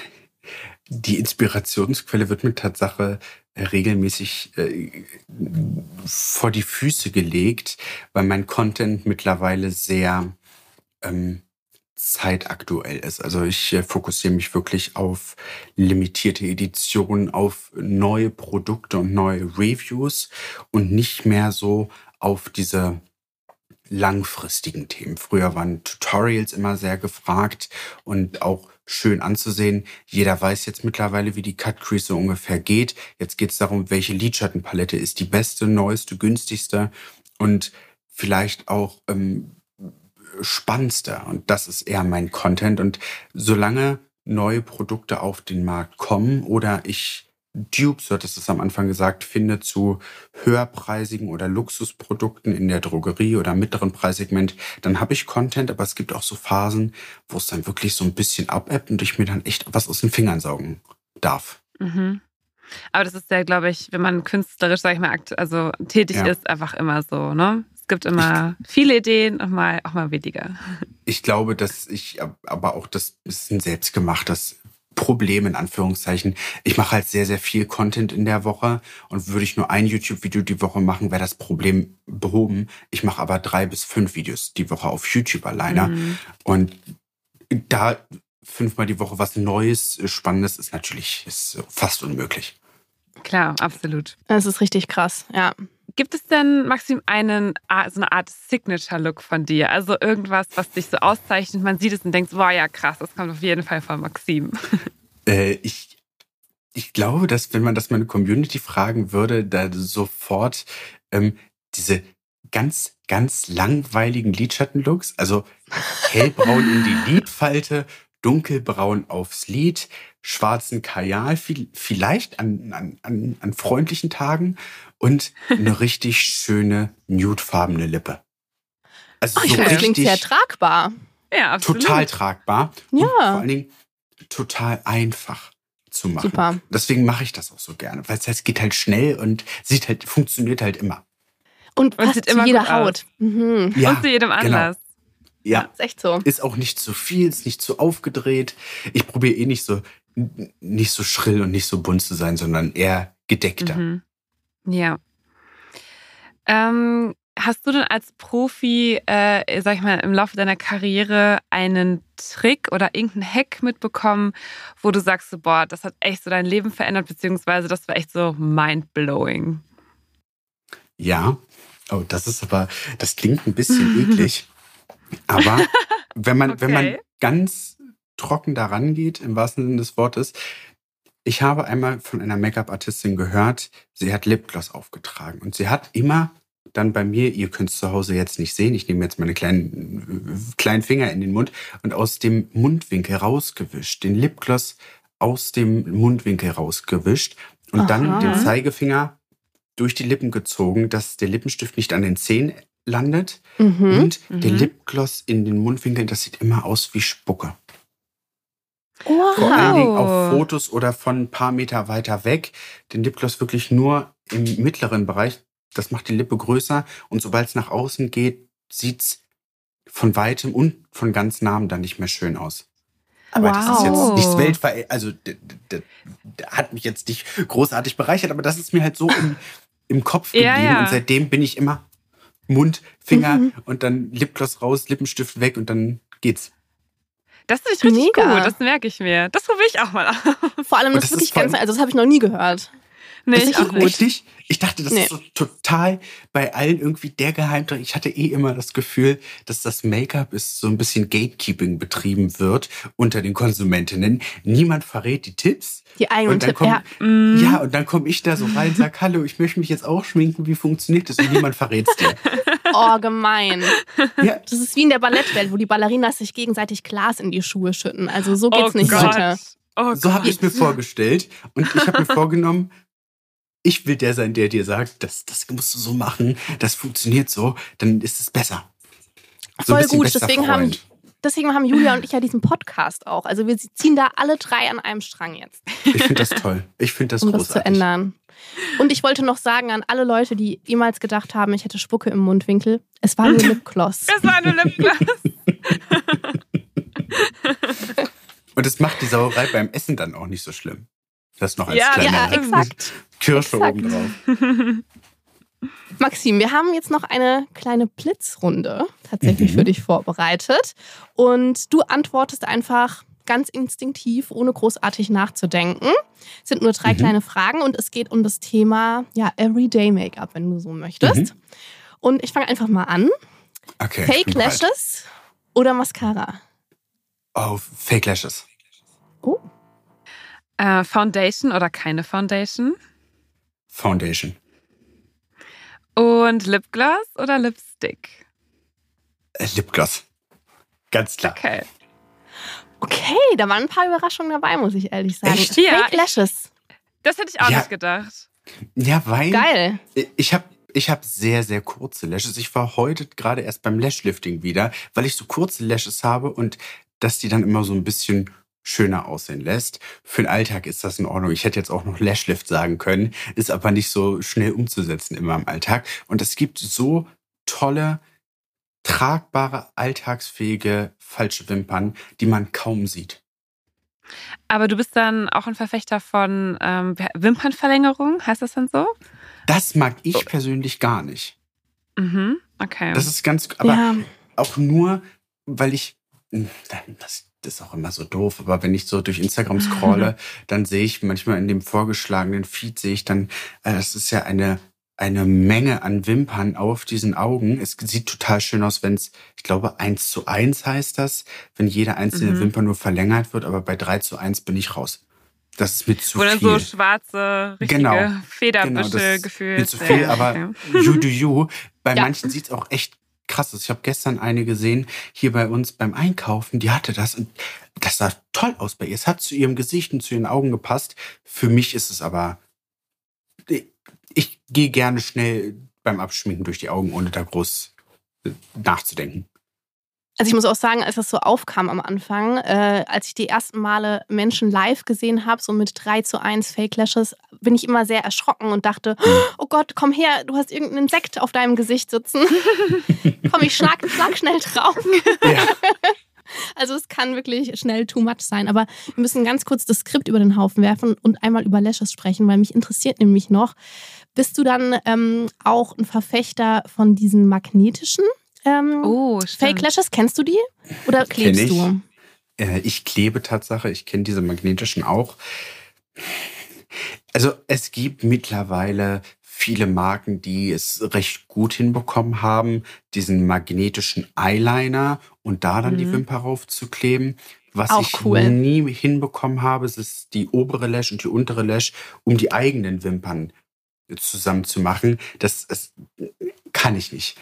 Die Inspirationsquelle wird mir Tatsache regelmäßig äh, vor die Füße gelegt, weil mein Content mittlerweile sehr ähm, zeitaktuell ist. Also ich äh, fokussiere mich wirklich auf limitierte Editionen, auf neue Produkte und neue Reviews und nicht mehr so auf diese langfristigen Themen. Früher waren Tutorials immer sehr gefragt und auch schön anzusehen. Jeder weiß jetzt mittlerweile, wie die Cut Crease so ungefähr geht. Jetzt geht es darum, welche Lidschattenpalette ist die beste, neueste, günstigste und vielleicht auch ähm, spannendste. Und das ist eher mein Content. Und solange neue Produkte auf den Markt kommen oder ich Dupes, du hattest es am Anfang gesagt, finde zu höherpreisigen oder Luxusprodukten in der Drogerie oder mittleren Preissegment, dann habe ich Content, aber es gibt auch so Phasen, wo es dann wirklich so ein bisschen abebbt und ich mir dann echt was aus den Fingern saugen darf. Mhm. Aber das ist ja, glaube ich, wenn man künstlerisch, sag ich mal, also tätig ja. ist, einfach immer so, ne? Es gibt immer viele Ideen und mal auch mal weniger. (laughs) Ich glaube, dass ich aber auch das ist ein selbstgemachtes Problem in Anführungszeichen. Ich mache halt sehr, sehr viel Content in der Woche und würde ich nur ein YouTube-Video die Woche machen, wäre das Problem behoben. Ich mache aber drei bis fünf Videos die Woche auf YouTube alleine. Mhm. Und da fünfmal die Woche was Neues, Spannendes ist natürlich ist fast unmöglich. Klar, absolut. Das ist richtig krass, ja. Gibt es denn, Maxim, einen, so eine Art Signature-Look von dir? Also irgendwas, was dich so auszeichnet, man sieht es und denkt, boah, ja krass, das kommt auf jeden Fall von Maxim. (laughs) Äh, ich, ich glaube, dass wenn man das meine Community fragen würde, da sofort ähm, diese ganz, ganz langweiligen Lidschattenlooks, also hellbraun in die Lidfalte, dunkelbraun aufs Lid, schwarzen Kajal, vielleicht an, an, an, an freundlichen Tagen und eine (laughs) richtig schöne nudefarbene Lippe. Also oh, so das klingt sehr tragbar. Ja, absolut. Total tragbar. Ja. Und vor allen Dingen total einfach zu machen. Super. Deswegen mache ich das auch so gerne, weil es heißt, geht halt schnell und sieht halt, funktioniert halt immer. Und passt und zu jeder Haut. Mhm. Ja, und zu jedem genau. Anlass. Genau. Ja, ist echt so. Ist auch nicht zu viel, ist nicht zu aufgedreht. Ich probiere eh nicht so, nicht so schrill und nicht so bunt zu sein, sondern eher gedeckter. Mhm. Ja. Ähm, hast du denn als Profi, äh, sag ich mal, im Laufe deiner Karriere einen Trick oder irgendeinen Hack mitbekommen, wo du sagst, so, boah, das hat echt so dein Leben verändert, beziehungsweise das war echt so mind-blowing? Ja. Oh, das ist aber, das klingt ein bisschen (laughs) eklig. Aber (laughs) wenn man, okay. wenn man ganz trocken daran geht, im wahrsten Sinne des Wortes, ich habe einmal von einer Make-up-Artistin gehört, sie hat Lipgloss aufgetragen und sie hat immer dann bei mir, ihr könnt es zu Hause jetzt nicht sehen, ich nehme jetzt meine kleinen, kleinen Finger in den Mund und aus dem Mundwinkel rausgewischt, den Lipgloss aus dem Mundwinkel rausgewischt und Aha. dann den Zeigefinger durch die Lippen gezogen, dass der Lippenstift nicht an den Zähnen landet mhm. und mhm. der Lipgloss in den Mundwinkeln, das sieht immer aus wie Spucke. Wow. Vor allen Dingen auf Fotos oder von ein paar Meter weiter weg. Den Lipgloss wirklich nur im mittleren Bereich. Das macht die Lippe größer und sobald es nach außen geht, sieht es von weitem und von ganz nahem dann nicht mehr schön aus. Aber wow. das ist jetzt nichts Weltver... Also, hat mich jetzt nicht großartig bereichert, aber das ist mir halt so im, im Kopf geblieben. Ja, ja. Und seitdem bin ich immer Mund, Finger mhm. und dann Lipgloss raus, Lippenstift weg und dann geht's. Das ist richtig Mega. gut, das merke ich mir. Das probiere ich auch mal aus. Vor allem, das, das ist wirklich ganz, also das habe ich noch nie gehört. Nee, das ich auch nicht. Nicht? Ich dachte, das nee. ist so total bei allen irgendwie der Geheimtrick. Ich hatte eh immer das Gefühl, dass das Make-up ist so ein bisschen Gatekeeping betrieben wird unter den Konsumentinnen. Niemand verrät die Tipps. Die eigenen Tipps, ja. Mm. Ja, und dann komme ich da so rein und sage, (laughs) hallo, ich möchte mich jetzt auch schminken. Wie funktioniert das? Und niemand verrät es dir. Oh, gemein. Ja. Das ist wie in der Ballettwelt, wo die Ballerinas sich gegenseitig Glas in die Schuhe schütten. Also so geht's oh nicht Gott. heute. Oh so habe ich es mir vorgestellt. Und ich habe mir vorgenommen, ich will der sein, der dir sagt, das, das musst du so machen, das funktioniert so, dann ist es besser. So Voll gut, deswegen haben, deswegen haben Julia und ich ja diesen Podcast auch. Also wir ziehen da alle drei an einem Strang jetzt. Ich finde das toll. Ich finde das (laughs) um großartig. das zu ändern. Und ich wollte noch sagen an alle Leute, die jemals gedacht haben, ich hätte Spucke im Mundwinkel, es war nur (laughs) Lipgloss. Es war nur Lipgloss. (laughs) Und es macht die Sauerei beim Essen dann auch nicht so schlimm. Das noch als ja, kleine ja, exakt. Kirsche exakt. oben (laughs) Maxim, wir haben jetzt noch eine kleine Blitzrunde tatsächlich mhm. für dich vorbereitet. Und du antwortest einfach ganz instinktiv, ohne großartig nachzudenken. Es sind nur drei mhm. kleine Fragen und es geht um das Thema ja, Everyday Make-up, wenn du so möchtest. Mhm. Und ich fange einfach mal an. Okay, Fake Lashes oder Mascara? Oh, Fake Lashes. Oh. Äh, Foundation oder keine Foundation? Foundation. Und Lipgloss oder Lipstick? Äh, Lipgloss. Ganz klar. Okay. Okay, da waren ein paar Überraschungen dabei, muss ich ehrlich sagen. Echt? Ja, Fake Lashes. Das hätte ich auch ja. nicht gedacht. Ja, weil. Geil. Ich habe ich habe sehr, sehr kurze Lashes. Ich war heute gerade erst beim Lashlifting wieder, weil ich so kurze Lashes habe und dass die dann immer so ein bisschen schöner aussehen lässt. Für den Alltag ist das in Ordnung. Ich hätte jetzt auch noch Lashlift sagen können, ist aber nicht so schnell umzusetzen immer im Alltag. Und es gibt so tolle, tragbare, alltagsfähige falsche Wimpern, die man kaum sieht. Aber du bist dann auch ein Verfechter von ähm, Wimpernverlängerung, heißt das dann so? Das mag ich persönlich gar nicht. Mhm, okay. Das ist ganz, aber ja. auch nur, weil ich, hm, das das ist auch immer so doof, aber wenn ich so durch Instagram scrolle, (laughs) dann sehe ich manchmal in dem vorgeschlagenen Feed, sehe ich dann, äh, das ist ja eine eine Menge an Wimpern auf diesen Augen. Es sieht total schön aus, wenn es, ich glaube, eins zu eins heißt das, wenn jede einzelne Mhm. Wimper nur verlängert wird, aber bei drei zu eins bin ich raus. Das ist mir zu dann viel. so schwarze, richtige Genau. Genau, Federbüsche das gefühlt. mir zu viel, aber you do you. Bei Ja. manchen sieht's auch echt krass aus. Ich habe gestern eine gesehen, hier bei uns beim Einkaufen, die hatte das und das sah toll aus bei ihr. Es hat zu ihrem Gesicht und zu ihren Augen gepasst. Für mich ist es aber, ich, ich gehe gerne schnell beim Abschminken durch die Augen, ohne da groß äh, nachzudenken. Also ich muss auch sagen, als das so aufkam am Anfang, äh, als ich die ersten Male Menschen live gesehen habe, so mit 3 zu 1 Fake Lashes, bin ich immer sehr erschrocken und dachte, oh Gott, komm her, du hast irgendeinen Insekt auf deinem Gesicht sitzen. (laughs) komm, ich schlag, schlag schnell drauf. Ja. (laughs) Also es kann wirklich schnell too much sein. Aber wir müssen ganz kurz das Skript über den Haufen werfen und einmal über Lashes sprechen, weil mich interessiert nämlich noch, bist du dann ähm, auch ein Verfechter von diesen magnetischen ähm, Oh, Fake stimmt. Lashes? Kennst du die? Oder klebst ich. du? Äh, ich klebe Tatsache, ich kenne diese magnetischen auch. Also es gibt mittlerweile viele Marken, die es recht gut hinbekommen haben, diesen magnetischen Eyeliner und da dann die Mhm. Wimper raufzukleben. Was Auch ich cool. nie hinbekommen habe, es ist die obere Lash und die untere Lash, um die eigenen Wimpern zusammen zu machen. Das, das kann ich nicht.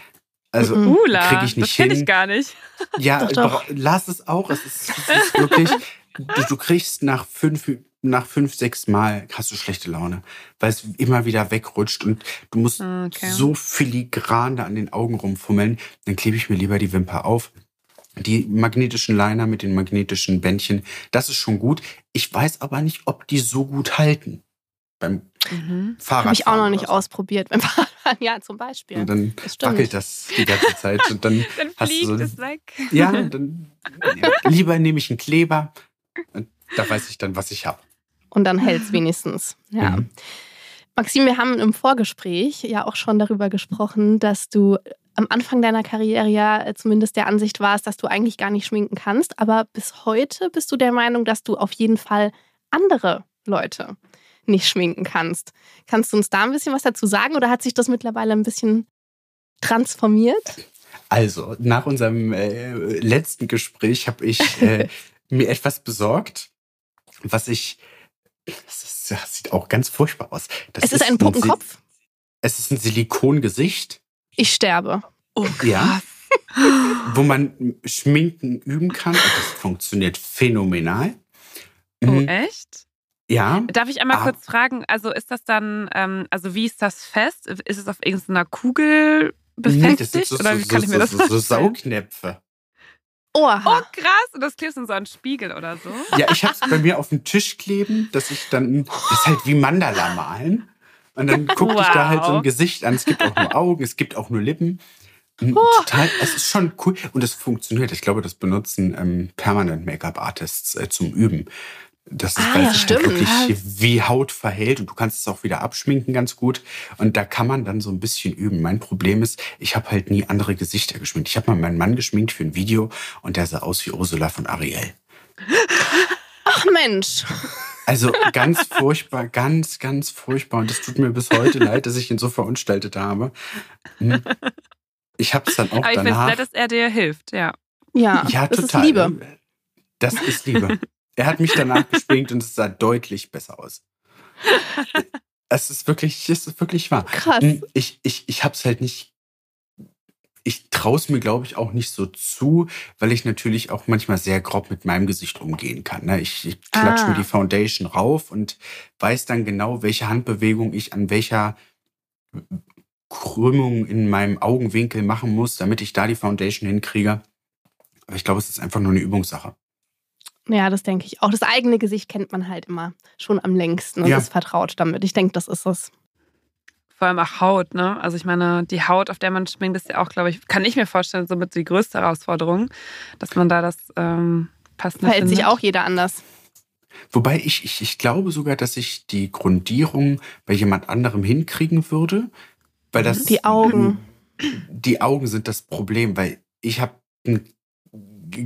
Also. Ula, kriege ich nicht das kenne hin. ich gar nicht. ja, Doch, doch. lass es auch. Es ist, es ist wirklich, du, du kriegst nach fünf, nach fünf, sechs Mal hast du schlechte Laune, weil es immer wieder wegrutscht und du musst Ah, Okay. so filigran da an den Augen rumfummeln. Dann klebe ich mir lieber die Wimper auf. Die magnetischen Liner mit den magnetischen Bändchen, das ist schon gut. Ich weiß aber nicht, ob die so gut halten. Beim Mhm. Fahrrad. Habe ich auch noch nicht ausprobiert. Beim (laughs) Fahrradfahren, ja, zum Beispiel. Und dann Das wackelt das die ganze Zeit. Und dann (laughs) Dann Hast du fliegt so ein- es weg. Ja, (laughs) dann ja, lieber nehme ich einen Kleber. Und Da weiß ich dann, was ich habe. Und dann hält es wenigstens. Ja. Mhm. Maxim, wir haben im Vorgespräch ja auch schon darüber gesprochen, dass du am Anfang deiner Karriere ja äh, zumindest der Ansicht warst, dass du eigentlich gar nicht schminken kannst. Aber bis heute bist du der Meinung, dass du auf jeden Fall andere Leute nicht schminken kannst. Kannst du uns da ein bisschen was dazu sagen oder hat sich das mittlerweile ein bisschen transformiert? Also, nach unserem äh, letzten Gespräch habe ich äh, (laughs) mir etwas besorgt, was ich. Das, ist, das sieht auch ganz furchtbar aus. Das es ist ein Si- Puppenkopf. Es ist ein Silikongesicht, Ich sterbe. Oh, Ja. (laughs) wo man Schminken üben kann. Und das funktioniert phänomenal. Oh, Mhm. echt? Ja. Darf ich einmal Ah. kurz fragen, also ist das dann, ähm, also wie ist das fest? Ist es auf irgendeiner Kugel befestigt? Nee, das sind so, oder wie so, kann ich mir so, das so, so? Saugnäpfe. Oha. Oh, krass. Und das klebst du in so einen Spiegel oder so? Ja, ich habe es bei mir auf dem Tisch kleben, dass ich dann, das ist halt wie Mandala malen. Und dann gucke ich da halt so Wow. ein Gesicht an. Es gibt auch nur Augen, es gibt auch nur Lippen. Und Oh. Total, es ist schon cool und es funktioniert. Ich glaube, das benutzen ähm, permanent Make-up-Artists äh, zum Üben. Das ist, Ah, ja, halt stimmt. wirklich wie Haut verhält und du kannst es auch wieder abschminken ganz gut. Und da kann man dann so ein bisschen üben. Mein Problem ist, ich habe halt nie andere Gesichter geschminkt. Ich habe mal meinen Mann geschminkt für ein Video und der sah aus wie Ursula von Ariel. Ach Mensch. Also ganz furchtbar, ganz, ganz furchtbar. Und es tut mir bis heute leid, dass ich ihn so verunstaltet habe. Hm. Ich habe es dann auch Aber ich finde es danach. nett, dass er dir hilft, ja. Ja, ja, das total. ist Liebe. Das ist Liebe. Er hat mich danach geschminkt und es sah deutlich besser aus. Es ist wirklich, es ist wirklich wahr. Krass. Hm, Ich, ich, ich habe es halt nicht. Ich traue es mir, glaube ich, auch nicht so zu, weil ich natürlich auch manchmal sehr grob mit meinem Gesicht umgehen kann. Ne? Ich, ich klatsche Ah. mir die Foundation rauf und weiß dann genau, welche Handbewegung ich an welcher Krümmung in meinem Augenwinkel machen muss, damit ich da die Foundation hinkriege. Aber ich glaube, es ist einfach nur eine Übungssache. Ja, das denke ich auch. Das eigene Gesicht kennt man halt immer schon am längsten und Ja. ist vertraut damit. Ich denke, das ist es. Vor allem auch Haut, ne? Also ich meine, die Haut, auf der man schminkt, ist ja auch, glaube ich, kann ich mir vorstellen, somit die größte Herausforderung, dass man da das ähm, passende Verhält sich findet. auch jeder anders. Wobei ich, ich, ich glaube sogar, dass ich die Grundierung bei jemand anderem hinkriegen würde. Weil das Die Augen. (clears throat) Die Augen sind das Problem, weil ich habe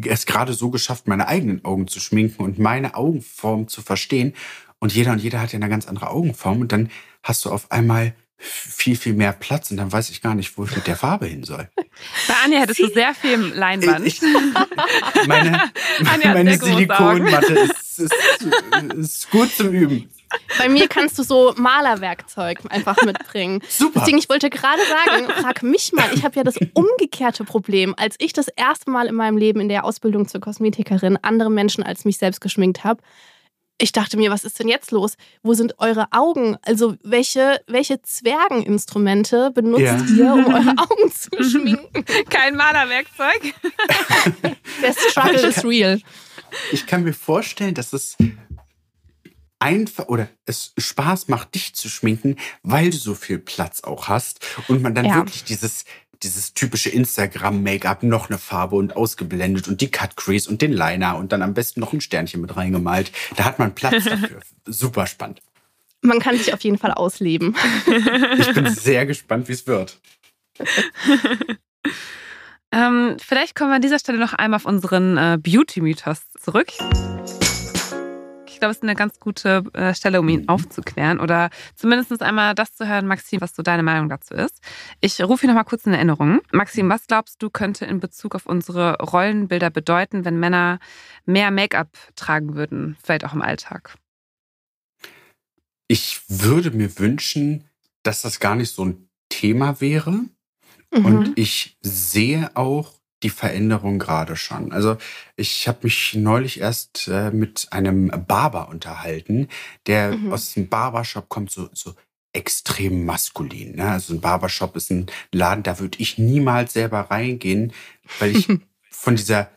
es gerade so geschafft, meine eigenen Augen zu schminken und meine Augenform zu verstehen. Und jeder und jeder hat ja eine ganz andere Augenform. Und dann hast du auf einmal viel, viel mehr Platz und dann weiß ich gar nicht, wo ich mit der Farbe hin soll. (laughs) Bei Anja hättest du sehr viel Leinwand. Ich, meine (laughs) meine große Silikonmatte ist, ist, ist gut zum Üben. Bei mir kannst du so Malerwerkzeug einfach mitbringen. Super. Deswegen, ich wollte gerade sagen, frag mich mal, ich habe ja das umgekehrte Problem. Als ich das erste Mal in meinem Leben in der Ausbildung zur Kosmetikerin andere Menschen als mich selbst geschminkt habe, ich dachte mir, was ist denn jetzt los? Wo sind eure Augen? Also welche, welche Zwergeninstrumente benutzt Ja. ihr, um eure Augen zu schminken? Kein Malerwerkzeug. Der Struggle is real. Ich kann mir vorstellen, dass es einfach oder es Spaß macht, dich zu schminken, weil du so viel Platz auch hast und man dann Ja. wirklich dieses dieses typische Instagram-Make-up, noch eine Farbe und ausgeblendet und die Cut Crease und den Liner und dann am besten noch ein Sternchen mit reingemalt. Da hat man Platz (laughs) dafür. Super spannend. Man kann sich auf jeden Fall ausleben. Ich bin (laughs) sehr gespannt, wie es wird. Ähm, vielleicht kommen wir an dieser Stelle noch einmal auf unseren äh, Beauty-Mythos zurück. Ich glaube, es ist eine ganz gute äh, Stelle, um ihn aufzuklären oder zumindest einmal das zu hören, Maxim, was so deine Meinung dazu ist. Ich rufe ihn noch mal kurz in Erinnerung. Maxim, was glaubst du, könnte in Bezug auf unsere Rollenbilder bedeuten, wenn Männer mehr Make-up tragen würden, vielleicht auch im Alltag? Ich würde mir wünschen, dass das gar nicht so ein Thema wäre. Mhm. Und ich sehe auch die Veränderung gerade schon. Also ich habe mich neulich erst äh, mit einem Barber unterhalten, der Mhm. aus dem Barbershop kommt, so, so extrem maskulin. Ne? Also ein Barbershop ist ein Laden, da würde ich niemals selber reingehen, weil ich (laughs) von dieser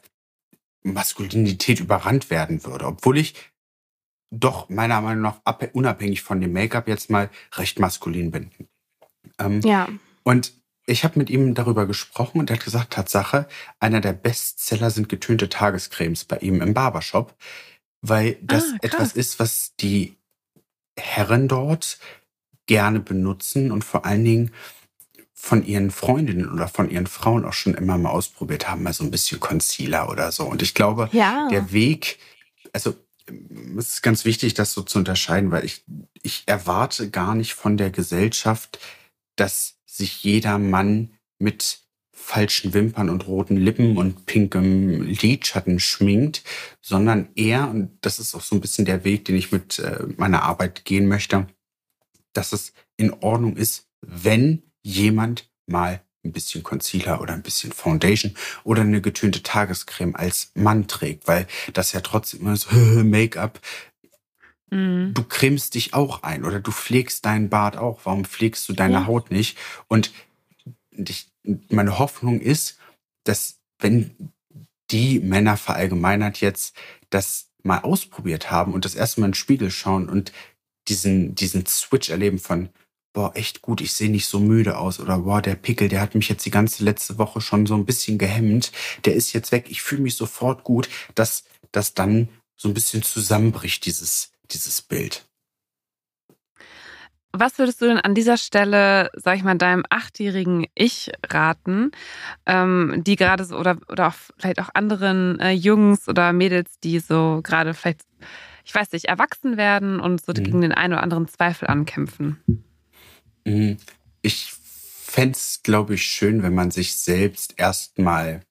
Maskulinität überrannt werden würde. Obwohl ich doch meiner Meinung nach abhä- unabhängig von dem Make-up jetzt mal recht maskulin bin. Ähm, ja. und ich habe mit ihm darüber gesprochen und er hat gesagt, Tatsache, einer der Bestseller sind getönte Tagescremes bei ihm im Barbershop, weil das Ah, etwas ist, was die Herren dort gerne benutzen und vor allen Dingen von ihren Freundinnen oder von ihren Frauen auch schon immer mal ausprobiert haben, mal so ein bisschen Concealer oder so. Und ich glaube, Ja. der Weg, also ähm, es ist ganz wichtig, das so zu unterscheiden, weil ich, ich erwarte gar nicht von der Gesellschaft, dass sich jeder Mann mit falschen Wimpern und roten Lippen und pinkem Lidschatten schminkt, sondern eher, und das ist auch so ein bisschen der Weg, den ich mit äh, meiner Arbeit gehen möchte, dass es in Ordnung ist, wenn jemand mal ein bisschen Concealer oder ein bisschen Foundation oder eine getönte Tagescreme als Mann trägt, weil das ja trotzdem immer so (laughs) Make-up, Mhm. du cremst dich auch ein oder du pflegst deinen Bart auch. Warum pflegst du deine Ja. Haut nicht? Und ich, meine Hoffnung ist, dass wenn die Männer verallgemeinert jetzt das mal ausprobiert haben und das erste Mal in den Spiegel schauen und diesen, diesen Switch erleben von, boah, echt gut, ich sehe nicht so müde aus oder boah, der Pickel, der hat mich jetzt die ganze letzte Woche schon so ein bisschen gehemmt, der ist jetzt weg, ich fühle mich sofort gut, dass das dann so ein bisschen zusammenbricht, dieses, dieses Bild. Was würdest du denn an dieser Stelle, sag ich mal, deinem achtjährigen Ich raten, ähm, die gerade so oder oder auch vielleicht auch anderen äh, Jungs oder Mädels, die so gerade vielleicht, ich weiß nicht, erwachsen werden und so Mhm. gegen den einen oder anderen Zweifel ankämpfen? Mm, Ich fände es, glaube ich, schön, wenn man sich selbst erstmal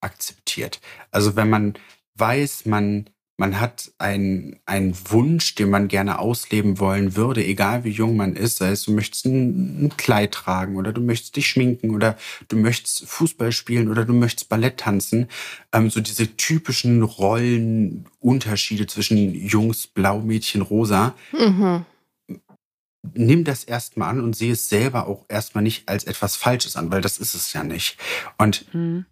akzeptiert. Also wenn man weiß, man, man hat einen, einen Wunsch, den man gerne ausleben wollen würde, egal wie jung man ist, sei es du möchtest ein, ein Kleid tragen oder du möchtest dich schminken oder du möchtest Fußball spielen oder du möchtest Ballett tanzen. Ähm, so diese typischen Rollenunterschiede zwischen Jungs, Blau, Mädchen, Rosa Mhm. nimm das erstmal an und sehe es selber auch erstmal nicht als etwas Falsches an, weil das ist es ja nicht. Und Mhm.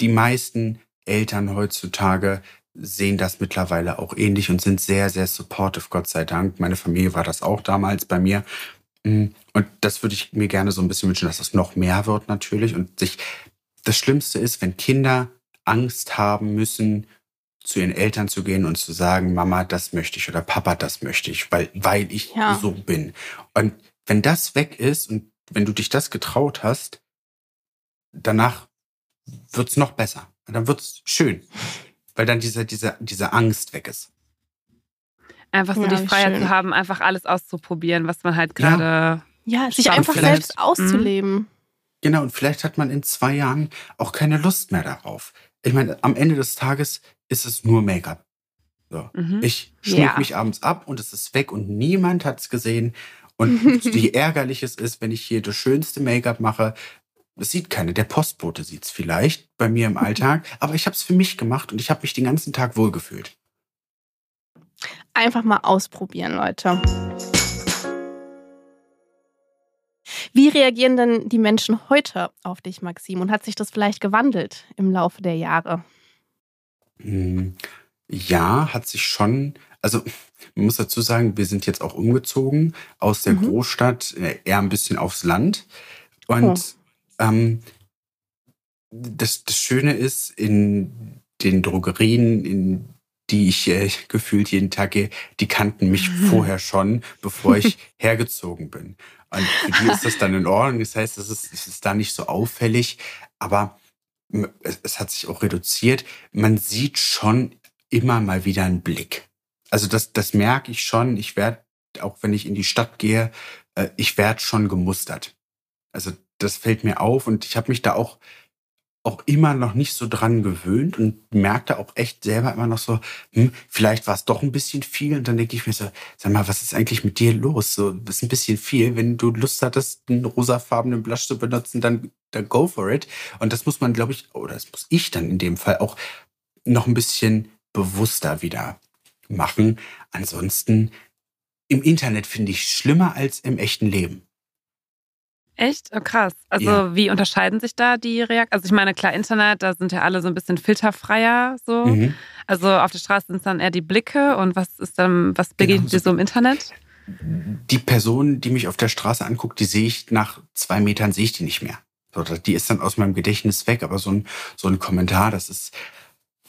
die meisten Eltern heutzutage sehen das mittlerweile auch ähnlich und sind sehr, sehr supportive, Gott sei Dank. Meine Familie war das auch damals bei mir. Mm, Und das würde ich mir gerne so ein bisschen wünschen, dass das noch mehr wird natürlich. Und sich, das Schlimmste ist, wenn Kinder Angst haben müssen, zu ihren Eltern zu gehen und zu sagen, Mama, das möchte ich oder Papa, das möchte ich, weil, weil ich Ja. so bin. Und wenn das weg ist und wenn du dich das getraut hast, danach wird's noch besser. Dann wird's schön. Weil dann diese, diese, diese Angst weg ist. Einfach so Ja, die Freiheit schön. zu haben, einfach alles auszuprobieren, was man halt Ja. gerade Ja, sich Spannend. einfach selbst auszuleben. Genau, und vielleicht hat man in zwei Jahren auch keine Lust mehr darauf. Ich meine, am Ende des Tages ist es nur Make-up. So. Mhm. Ich schmink Ja. mich abends ab und es ist weg und niemand hat es gesehen. Und (laughs) wie ärgerlich es ist, wenn ich hier das schönste Make-up mache. Es sieht keiner. Der Postbote sieht es vielleicht bei mir im Alltag. Aber ich habe es für mich gemacht und ich habe mich den ganzen Tag wohlgefühlt. Einfach mal ausprobieren, Leute. Wie reagieren denn die Menschen heute auf dich, Maxim? Und hat sich das vielleicht gewandelt im Laufe der Jahre? Hm, Ja, hat sich schon. Also, man muss dazu sagen, wir sind jetzt auch umgezogen aus der Mhm. Großstadt äh, eher ein bisschen aufs Land. Und ähm, das, das Schöne ist, in den Drogerien, in die ich äh, gefühlt jeden Tag gehe, die kannten mich (laughs) vorher schon, bevor ich hergezogen bin. Und für die ist das dann in Ordnung. Das heißt, es ist, es ist da nicht so auffällig, aber es, es hat sich auch reduziert. Man sieht schon immer mal wieder einen Blick. Also das, das merke ich schon. Ich werde, auch wenn ich in die Stadt gehe, äh, ich werde schon gemustert. Also das fällt mir auf und ich habe mich da auch auch immer noch nicht so dran gewöhnt und merkte auch echt selber immer noch so, hm, vielleicht war es doch ein bisschen viel. Und dann denke ich mir so, sag mal, was ist eigentlich mit dir los? So, das ist ein bisschen viel. Wenn du Lust hattest, einen rosafarbenen Blush zu benutzen, dann, dann go for it. Und das muss man, glaube ich, oder das muss ich dann in dem Fall auch noch ein bisschen bewusster wieder machen. Ansonsten im Internet finde ich schlimmer als im echten Leben. Echt? Oh, krass. Also Ja. wie unterscheiden sich da die Reaktionen? Also ich meine, klar, Internet, da sind ja alle so ein bisschen filterfreier so. Mhm. Also auf der Straße sind es dann eher die Blicke und was ist dann, was begegnet so- dir so im Internet? die Person, die mich auf der Straße anguckt, die sehe ich nach zwei Metern, sehe ich die nicht mehr. So, die ist dann aus meinem Gedächtnis weg. Aber so ein, so ein Kommentar, das ist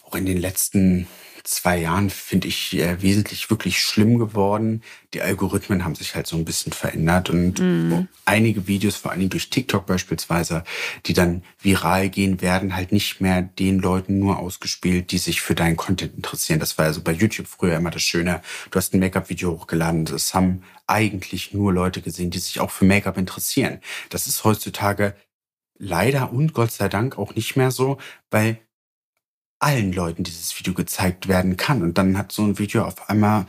auch in den letzten zwei Jahren, finde ich, äh, wesentlich wirklich schlimm geworden. Die Algorithmen haben sich halt so ein bisschen verändert und Mhm. einige Videos, vor allem durch TikTok beispielsweise, die dann viral gehen, werden halt nicht mehr den Leuten nur ausgespielt, die sich für deinen Content interessieren. Das war also bei YouTube früher immer das Schöne. Du hast ein Make-up-Video hochgeladen. Das haben eigentlich nur Leute gesehen, die sich auch für Make-up interessieren. Das ist heutzutage leider und Gott sei Dank auch nicht mehr so, weil allen Leuten dieses Video gezeigt werden kann. Und dann hat so ein Video auf einmal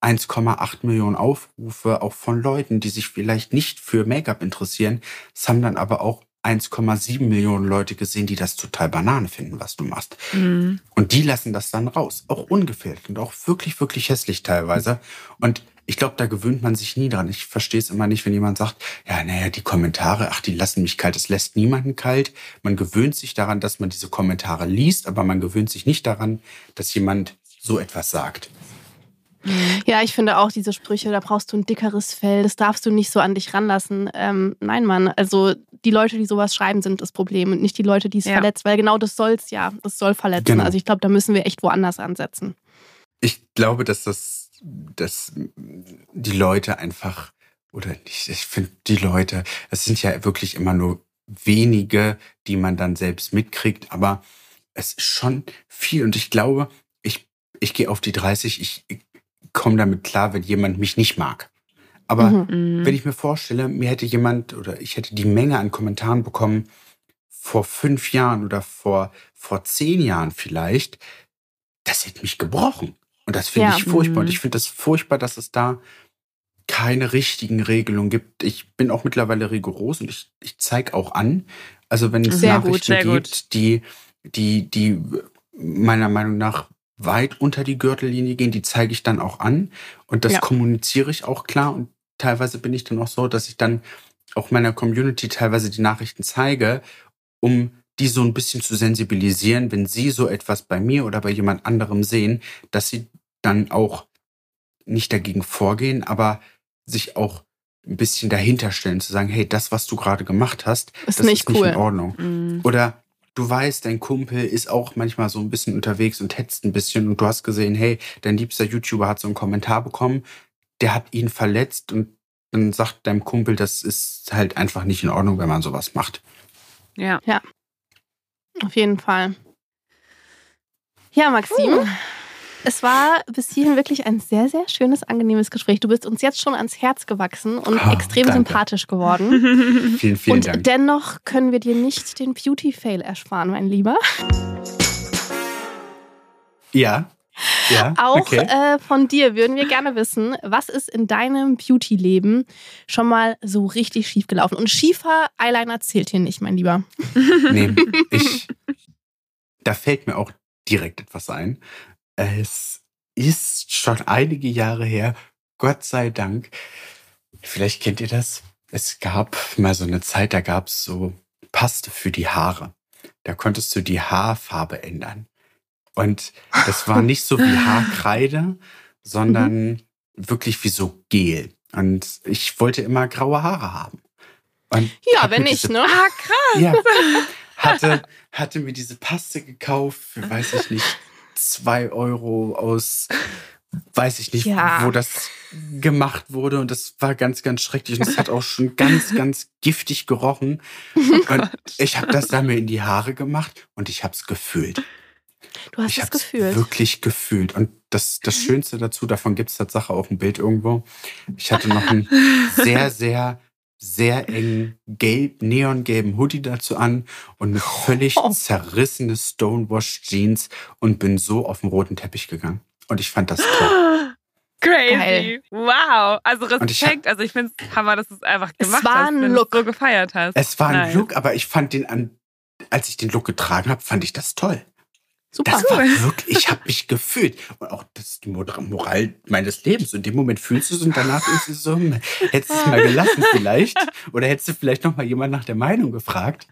1,8 Millionen Aufrufe, auch von Leuten, die sich vielleicht nicht für Make-up interessieren. Es haben dann aber auch 1,7 Millionen Leute gesehen, die das total Banane finden, was du machst. Mhm. Und die lassen das dann raus. Auch ungefiltert und auch wirklich, wirklich hässlich teilweise. Und ich glaube, da gewöhnt man sich nie dran. Ich verstehe es immer nicht, wenn jemand sagt, ja, naja, die Kommentare, ach, die lassen mich kalt. Es lässt niemanden kalt. Man gewöhnt sich daran, dass man diese Kommentare liest, aber man gewöhnt sich nicht daran, dass jemand so etwas sagt. Ja, ich finde auch diese Sprüche, da brauchst du ein dickeres Fell, das darfst du nicht so an dich ranlassen. Ähm, nein, Mann, also die Leute, die sowas schreiben, sind das Problem und nicht die Leute, die es Ja. verletzt, weil genau das soll's ja. Das soll verletzen. Genau. Also ich glaube, da müssen wir echt woanders ansetzen. Ich glaube, dass das, dass die Leute einfach, oder nicht, ich finde die Leute, es sind ja wirklich immer nur wenige, die man dann selbst mitkriegt, aber es ist schon viel und ich glaube, ich, ich gehe auf die 30, ich komme damit klar, wenn jemand mich nicht mag. Aber. Mhm. wenn ich mir vorstelle, mir hätte jemand oder ich hätte die Menge an Kommentaren bekommen vor fünf Jahren oder vor, vor zehn Jahren vielleicht, das hätte mich gebrochen. Und das finde Ja. ich furchtbar. Und Mhm. ich finde das furchtbar, dass es da keine richtigen Regelungen gibt. Ich bin auch mittlerweile rigoros und ich, ich zeige auch an. Also wenn es Sehr Nachrichten gut. gibt, die, die, die meiner Meinung nach weit unter die Gürtellinie gehen, die zeige ich dann auch an. Und das Ja. kommuniziere ich auch klar. Und teilweise bin ich dann auch so, dass ich dann auch meiner Community teilweise die Nachrichten zeige, um die so ein bisschen zu sensibilisieren, wenn sie so etwas bei mir oder bei jemand anderem sehen, dass sie dann auch nicht dagegen vorgehen, aber sich auch ein bisschen dahinter stellen, zu sagen, hey, das, was du gerade gemacht hast, Ist das nicht ist nicht cool. in Ordnung. Mhm. Oder du weißt, dein Kumpel ist auch manchmal so ein bisschen unterwegs und hetzt ein bisschen und du hast gesehen, hey, dein liebster YouTuber hat so einen Kommentar bekommen, der hat ihn verletzt und dann sagt deinem Kumpel, das ist halt einfach nicht in Ordnung, wenn man sowas macht. Ja. Auf jeden Fall. Ja, Maxim. Es war bis hierhin wirklich ein sehr, sehr schönes, angenehmes Gespräch. Du bist uns jetzt schon ans Herz gewachsen und Oh, extrem danke. sympathisch geworden. (laughs) Vielen, vielen und Dank. dennoch können wir dir nicht den Beauty-Fail ersparen, mein Lieber. Ja. Ja. Auch okay. äh, von dir würden wir gerne wissen, was ist in deinem Beauty-Leben schon mal so richtig schief gelaufen? Und schiefer Eyeliner zählt hier nicht, mein Lieber. Nee, (laughs) ich. Da fällt mir auch direkt etwas ein. Es ist schon einige Jahre her, Gott sei Dank. Vielleicht kennt ihr das. Es gab mal so eine Zeit, da gab es so Paste für die Haare. Da konntest du die Haarfarbe ändern. Und das war nicht so wie Haarkreide, (laughs) sondern wirklich wie so Gel. Und ich wollte immer graue Haare haben. Und Ja, wenn nicht, ne? Ah, krass. ja. (laughs) Hatte, hatte mir diese Paste gekauft für, weiß ich nicht, zwei Euro aus, weiß ich nicht, Ja. wo das gemacht wurde. Und das war ganz, ganz schrecklich. Und es hat auch schon ganz, (laughs) ganz giftig gerochen. Und ich habe das dann mir in die Haare gemacht und ich habe es gefühlt. Du hast ich es gefühlt. wirklich gefühlt. Und das, das Schönste dazu, davon gibt es Tatsache auch ein Bild irgendwo. Ich hatte noch einen sehr, sehr, sehr engen gelb, neongelben Hoodie dazu an und eine völlig (laughs) Oh. zerrissene Stonewash Jeans und bin so auf den roten Teppich gegangen. Und ich fand das toll. (gasps) Crazy. Geil. Wow. Also Und ich hab- Respekt. also ich finde es Hammer, dass du es einfach Es gemacht war hast, ein wenn Look. du es so gefeiert hast. Es war ein Nice. Look, aber ich fand den an, als ich den Look getragen habe, fand ich das toll. Super. Das war wirklich, ich habe mich gefühlt. Und auch das ist die Mor- Moral meines Lebens. In dem Moment fühlst du es und danach ist es so, hm, hättest du es mal gelassen vielleicht. Oder hättest du vielleicht noch mal jemand nach der Meinung gefragt.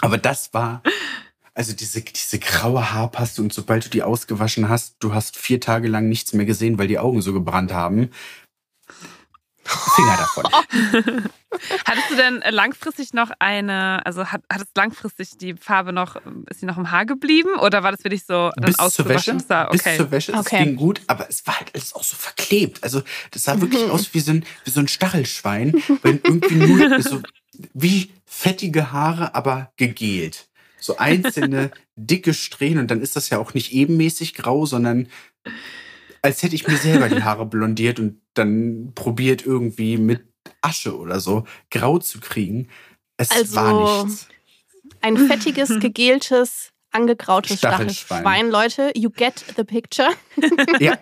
Aber das war, also diese, diese graue Haarpaste und sobald du die ausgewaschen hast, du hast vier Tage lang nichts mehr gesehen, weil die Augen so gebrannt haben. Finger davon. (laughs) Hattest du denn langfristig noch eine, also hat, hattest langfristig die Farbe noch, ist sie noch im Haar geblieben oder war das für dich so dann Bis zur? Wäsche. Sah- Bis Okay. zur Wäsche. Es Okay. ging gut, aber es war halt alles auch so verklebt. Also das sah wirklich Mhm. (laughs) aus wie so ein, wie so ein Stachelschwein, wenn irgendwie nur so wie fettige Haare, aber gegelt. So einzelne dicke Strähnen und dann ist das ja auch nicht ebenmäßig grau, sondern als hätte ich mir selber die Haare blondiert und dann probiert irgendwie mit Asche oder so grau zu kriegen. Es Also, war nichts. Ein fettiges, (laughs) gegeltes, angegrautes Stachelschwein. Stachelschwein. Leute, you get the picture. (laughs) Ja.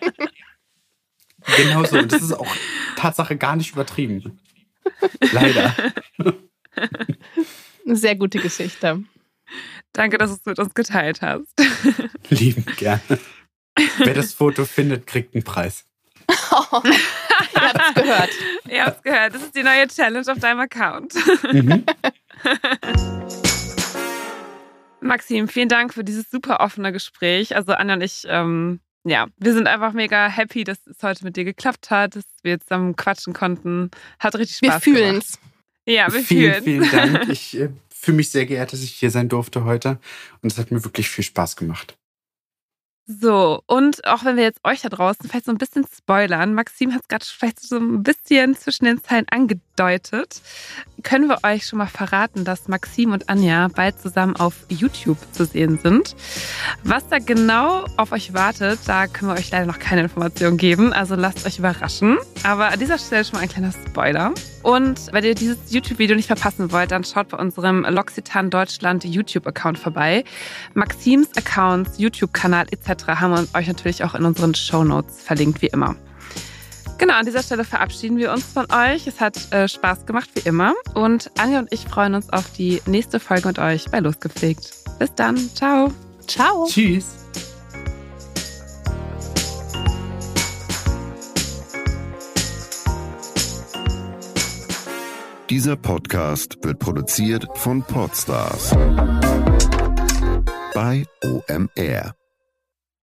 Genau so. Und das ist auch (laughs) Tatsache gar nicht übertrieben. Leider. Eine sehr gute Geschichte. Danke, dass du es mit uns geteilt hast. Lieben gerne. (laughs) Wer das Foto findet, kriegt einen Preis. (laughs) Ihr habt's gehört. Ihr habt gehört, das ist die neue Challenge auf deinem Account. Mhm. (laughs) Maxim, vielen Dank für dieses super offene Gespräch. Also Anja und ich, ähm, ja, wir sind einfach mega happy, dass es heute mit dir geklappt hat, dass wir zusammen quatschen konnten. Hat richtig Wir Spaß gemacht. fühlen's. Ja, wir vielen, fühlen vielen Dank. Ich äh, fühle mich sehr geehrt, dass ich hier sein durfte heute. Und es hat mir wirklich viel Spaß gemacht. So, und auch wenn wir jetzt euch da draußen vielleicht so ein bisschen spoilern, Maxim hat es gerade vielleicht so ein bisschen zwischen den Zeilen angedeutet, können wir euch schon mal verraten, dass Maxim und Anja bald zusammen auf YouTube zu sehen sind. Was da genau auf euch wartet, da können wir euch leider noch keine Informationen geben, also lasst euch überraschen. Aber an dieser Stelle schon mal ein kleiner Spoiler. Und wenn ihr dieses YouTube-Video nicht verpassen wollt, dann schaut bei unserem L'Occitane Deutschland YouTube-Account vorbei. Maxims Accounts, YouTube-Kanal etc. haben wir euch natürlich auch in unseren Shownotes verlinkt, wie immer. Genau, an dieser Stelle verabschieden wir uns von euch. Es hat äh, Spaß gemacht, wie immer. Und Anja und ich freuen uns auf die nächste Folge mit euch bei Losgepflegt. Bis dann. Ciao. Ciao. Tschüss. Dieser Podcast wird produziert von Podstars bei OMR.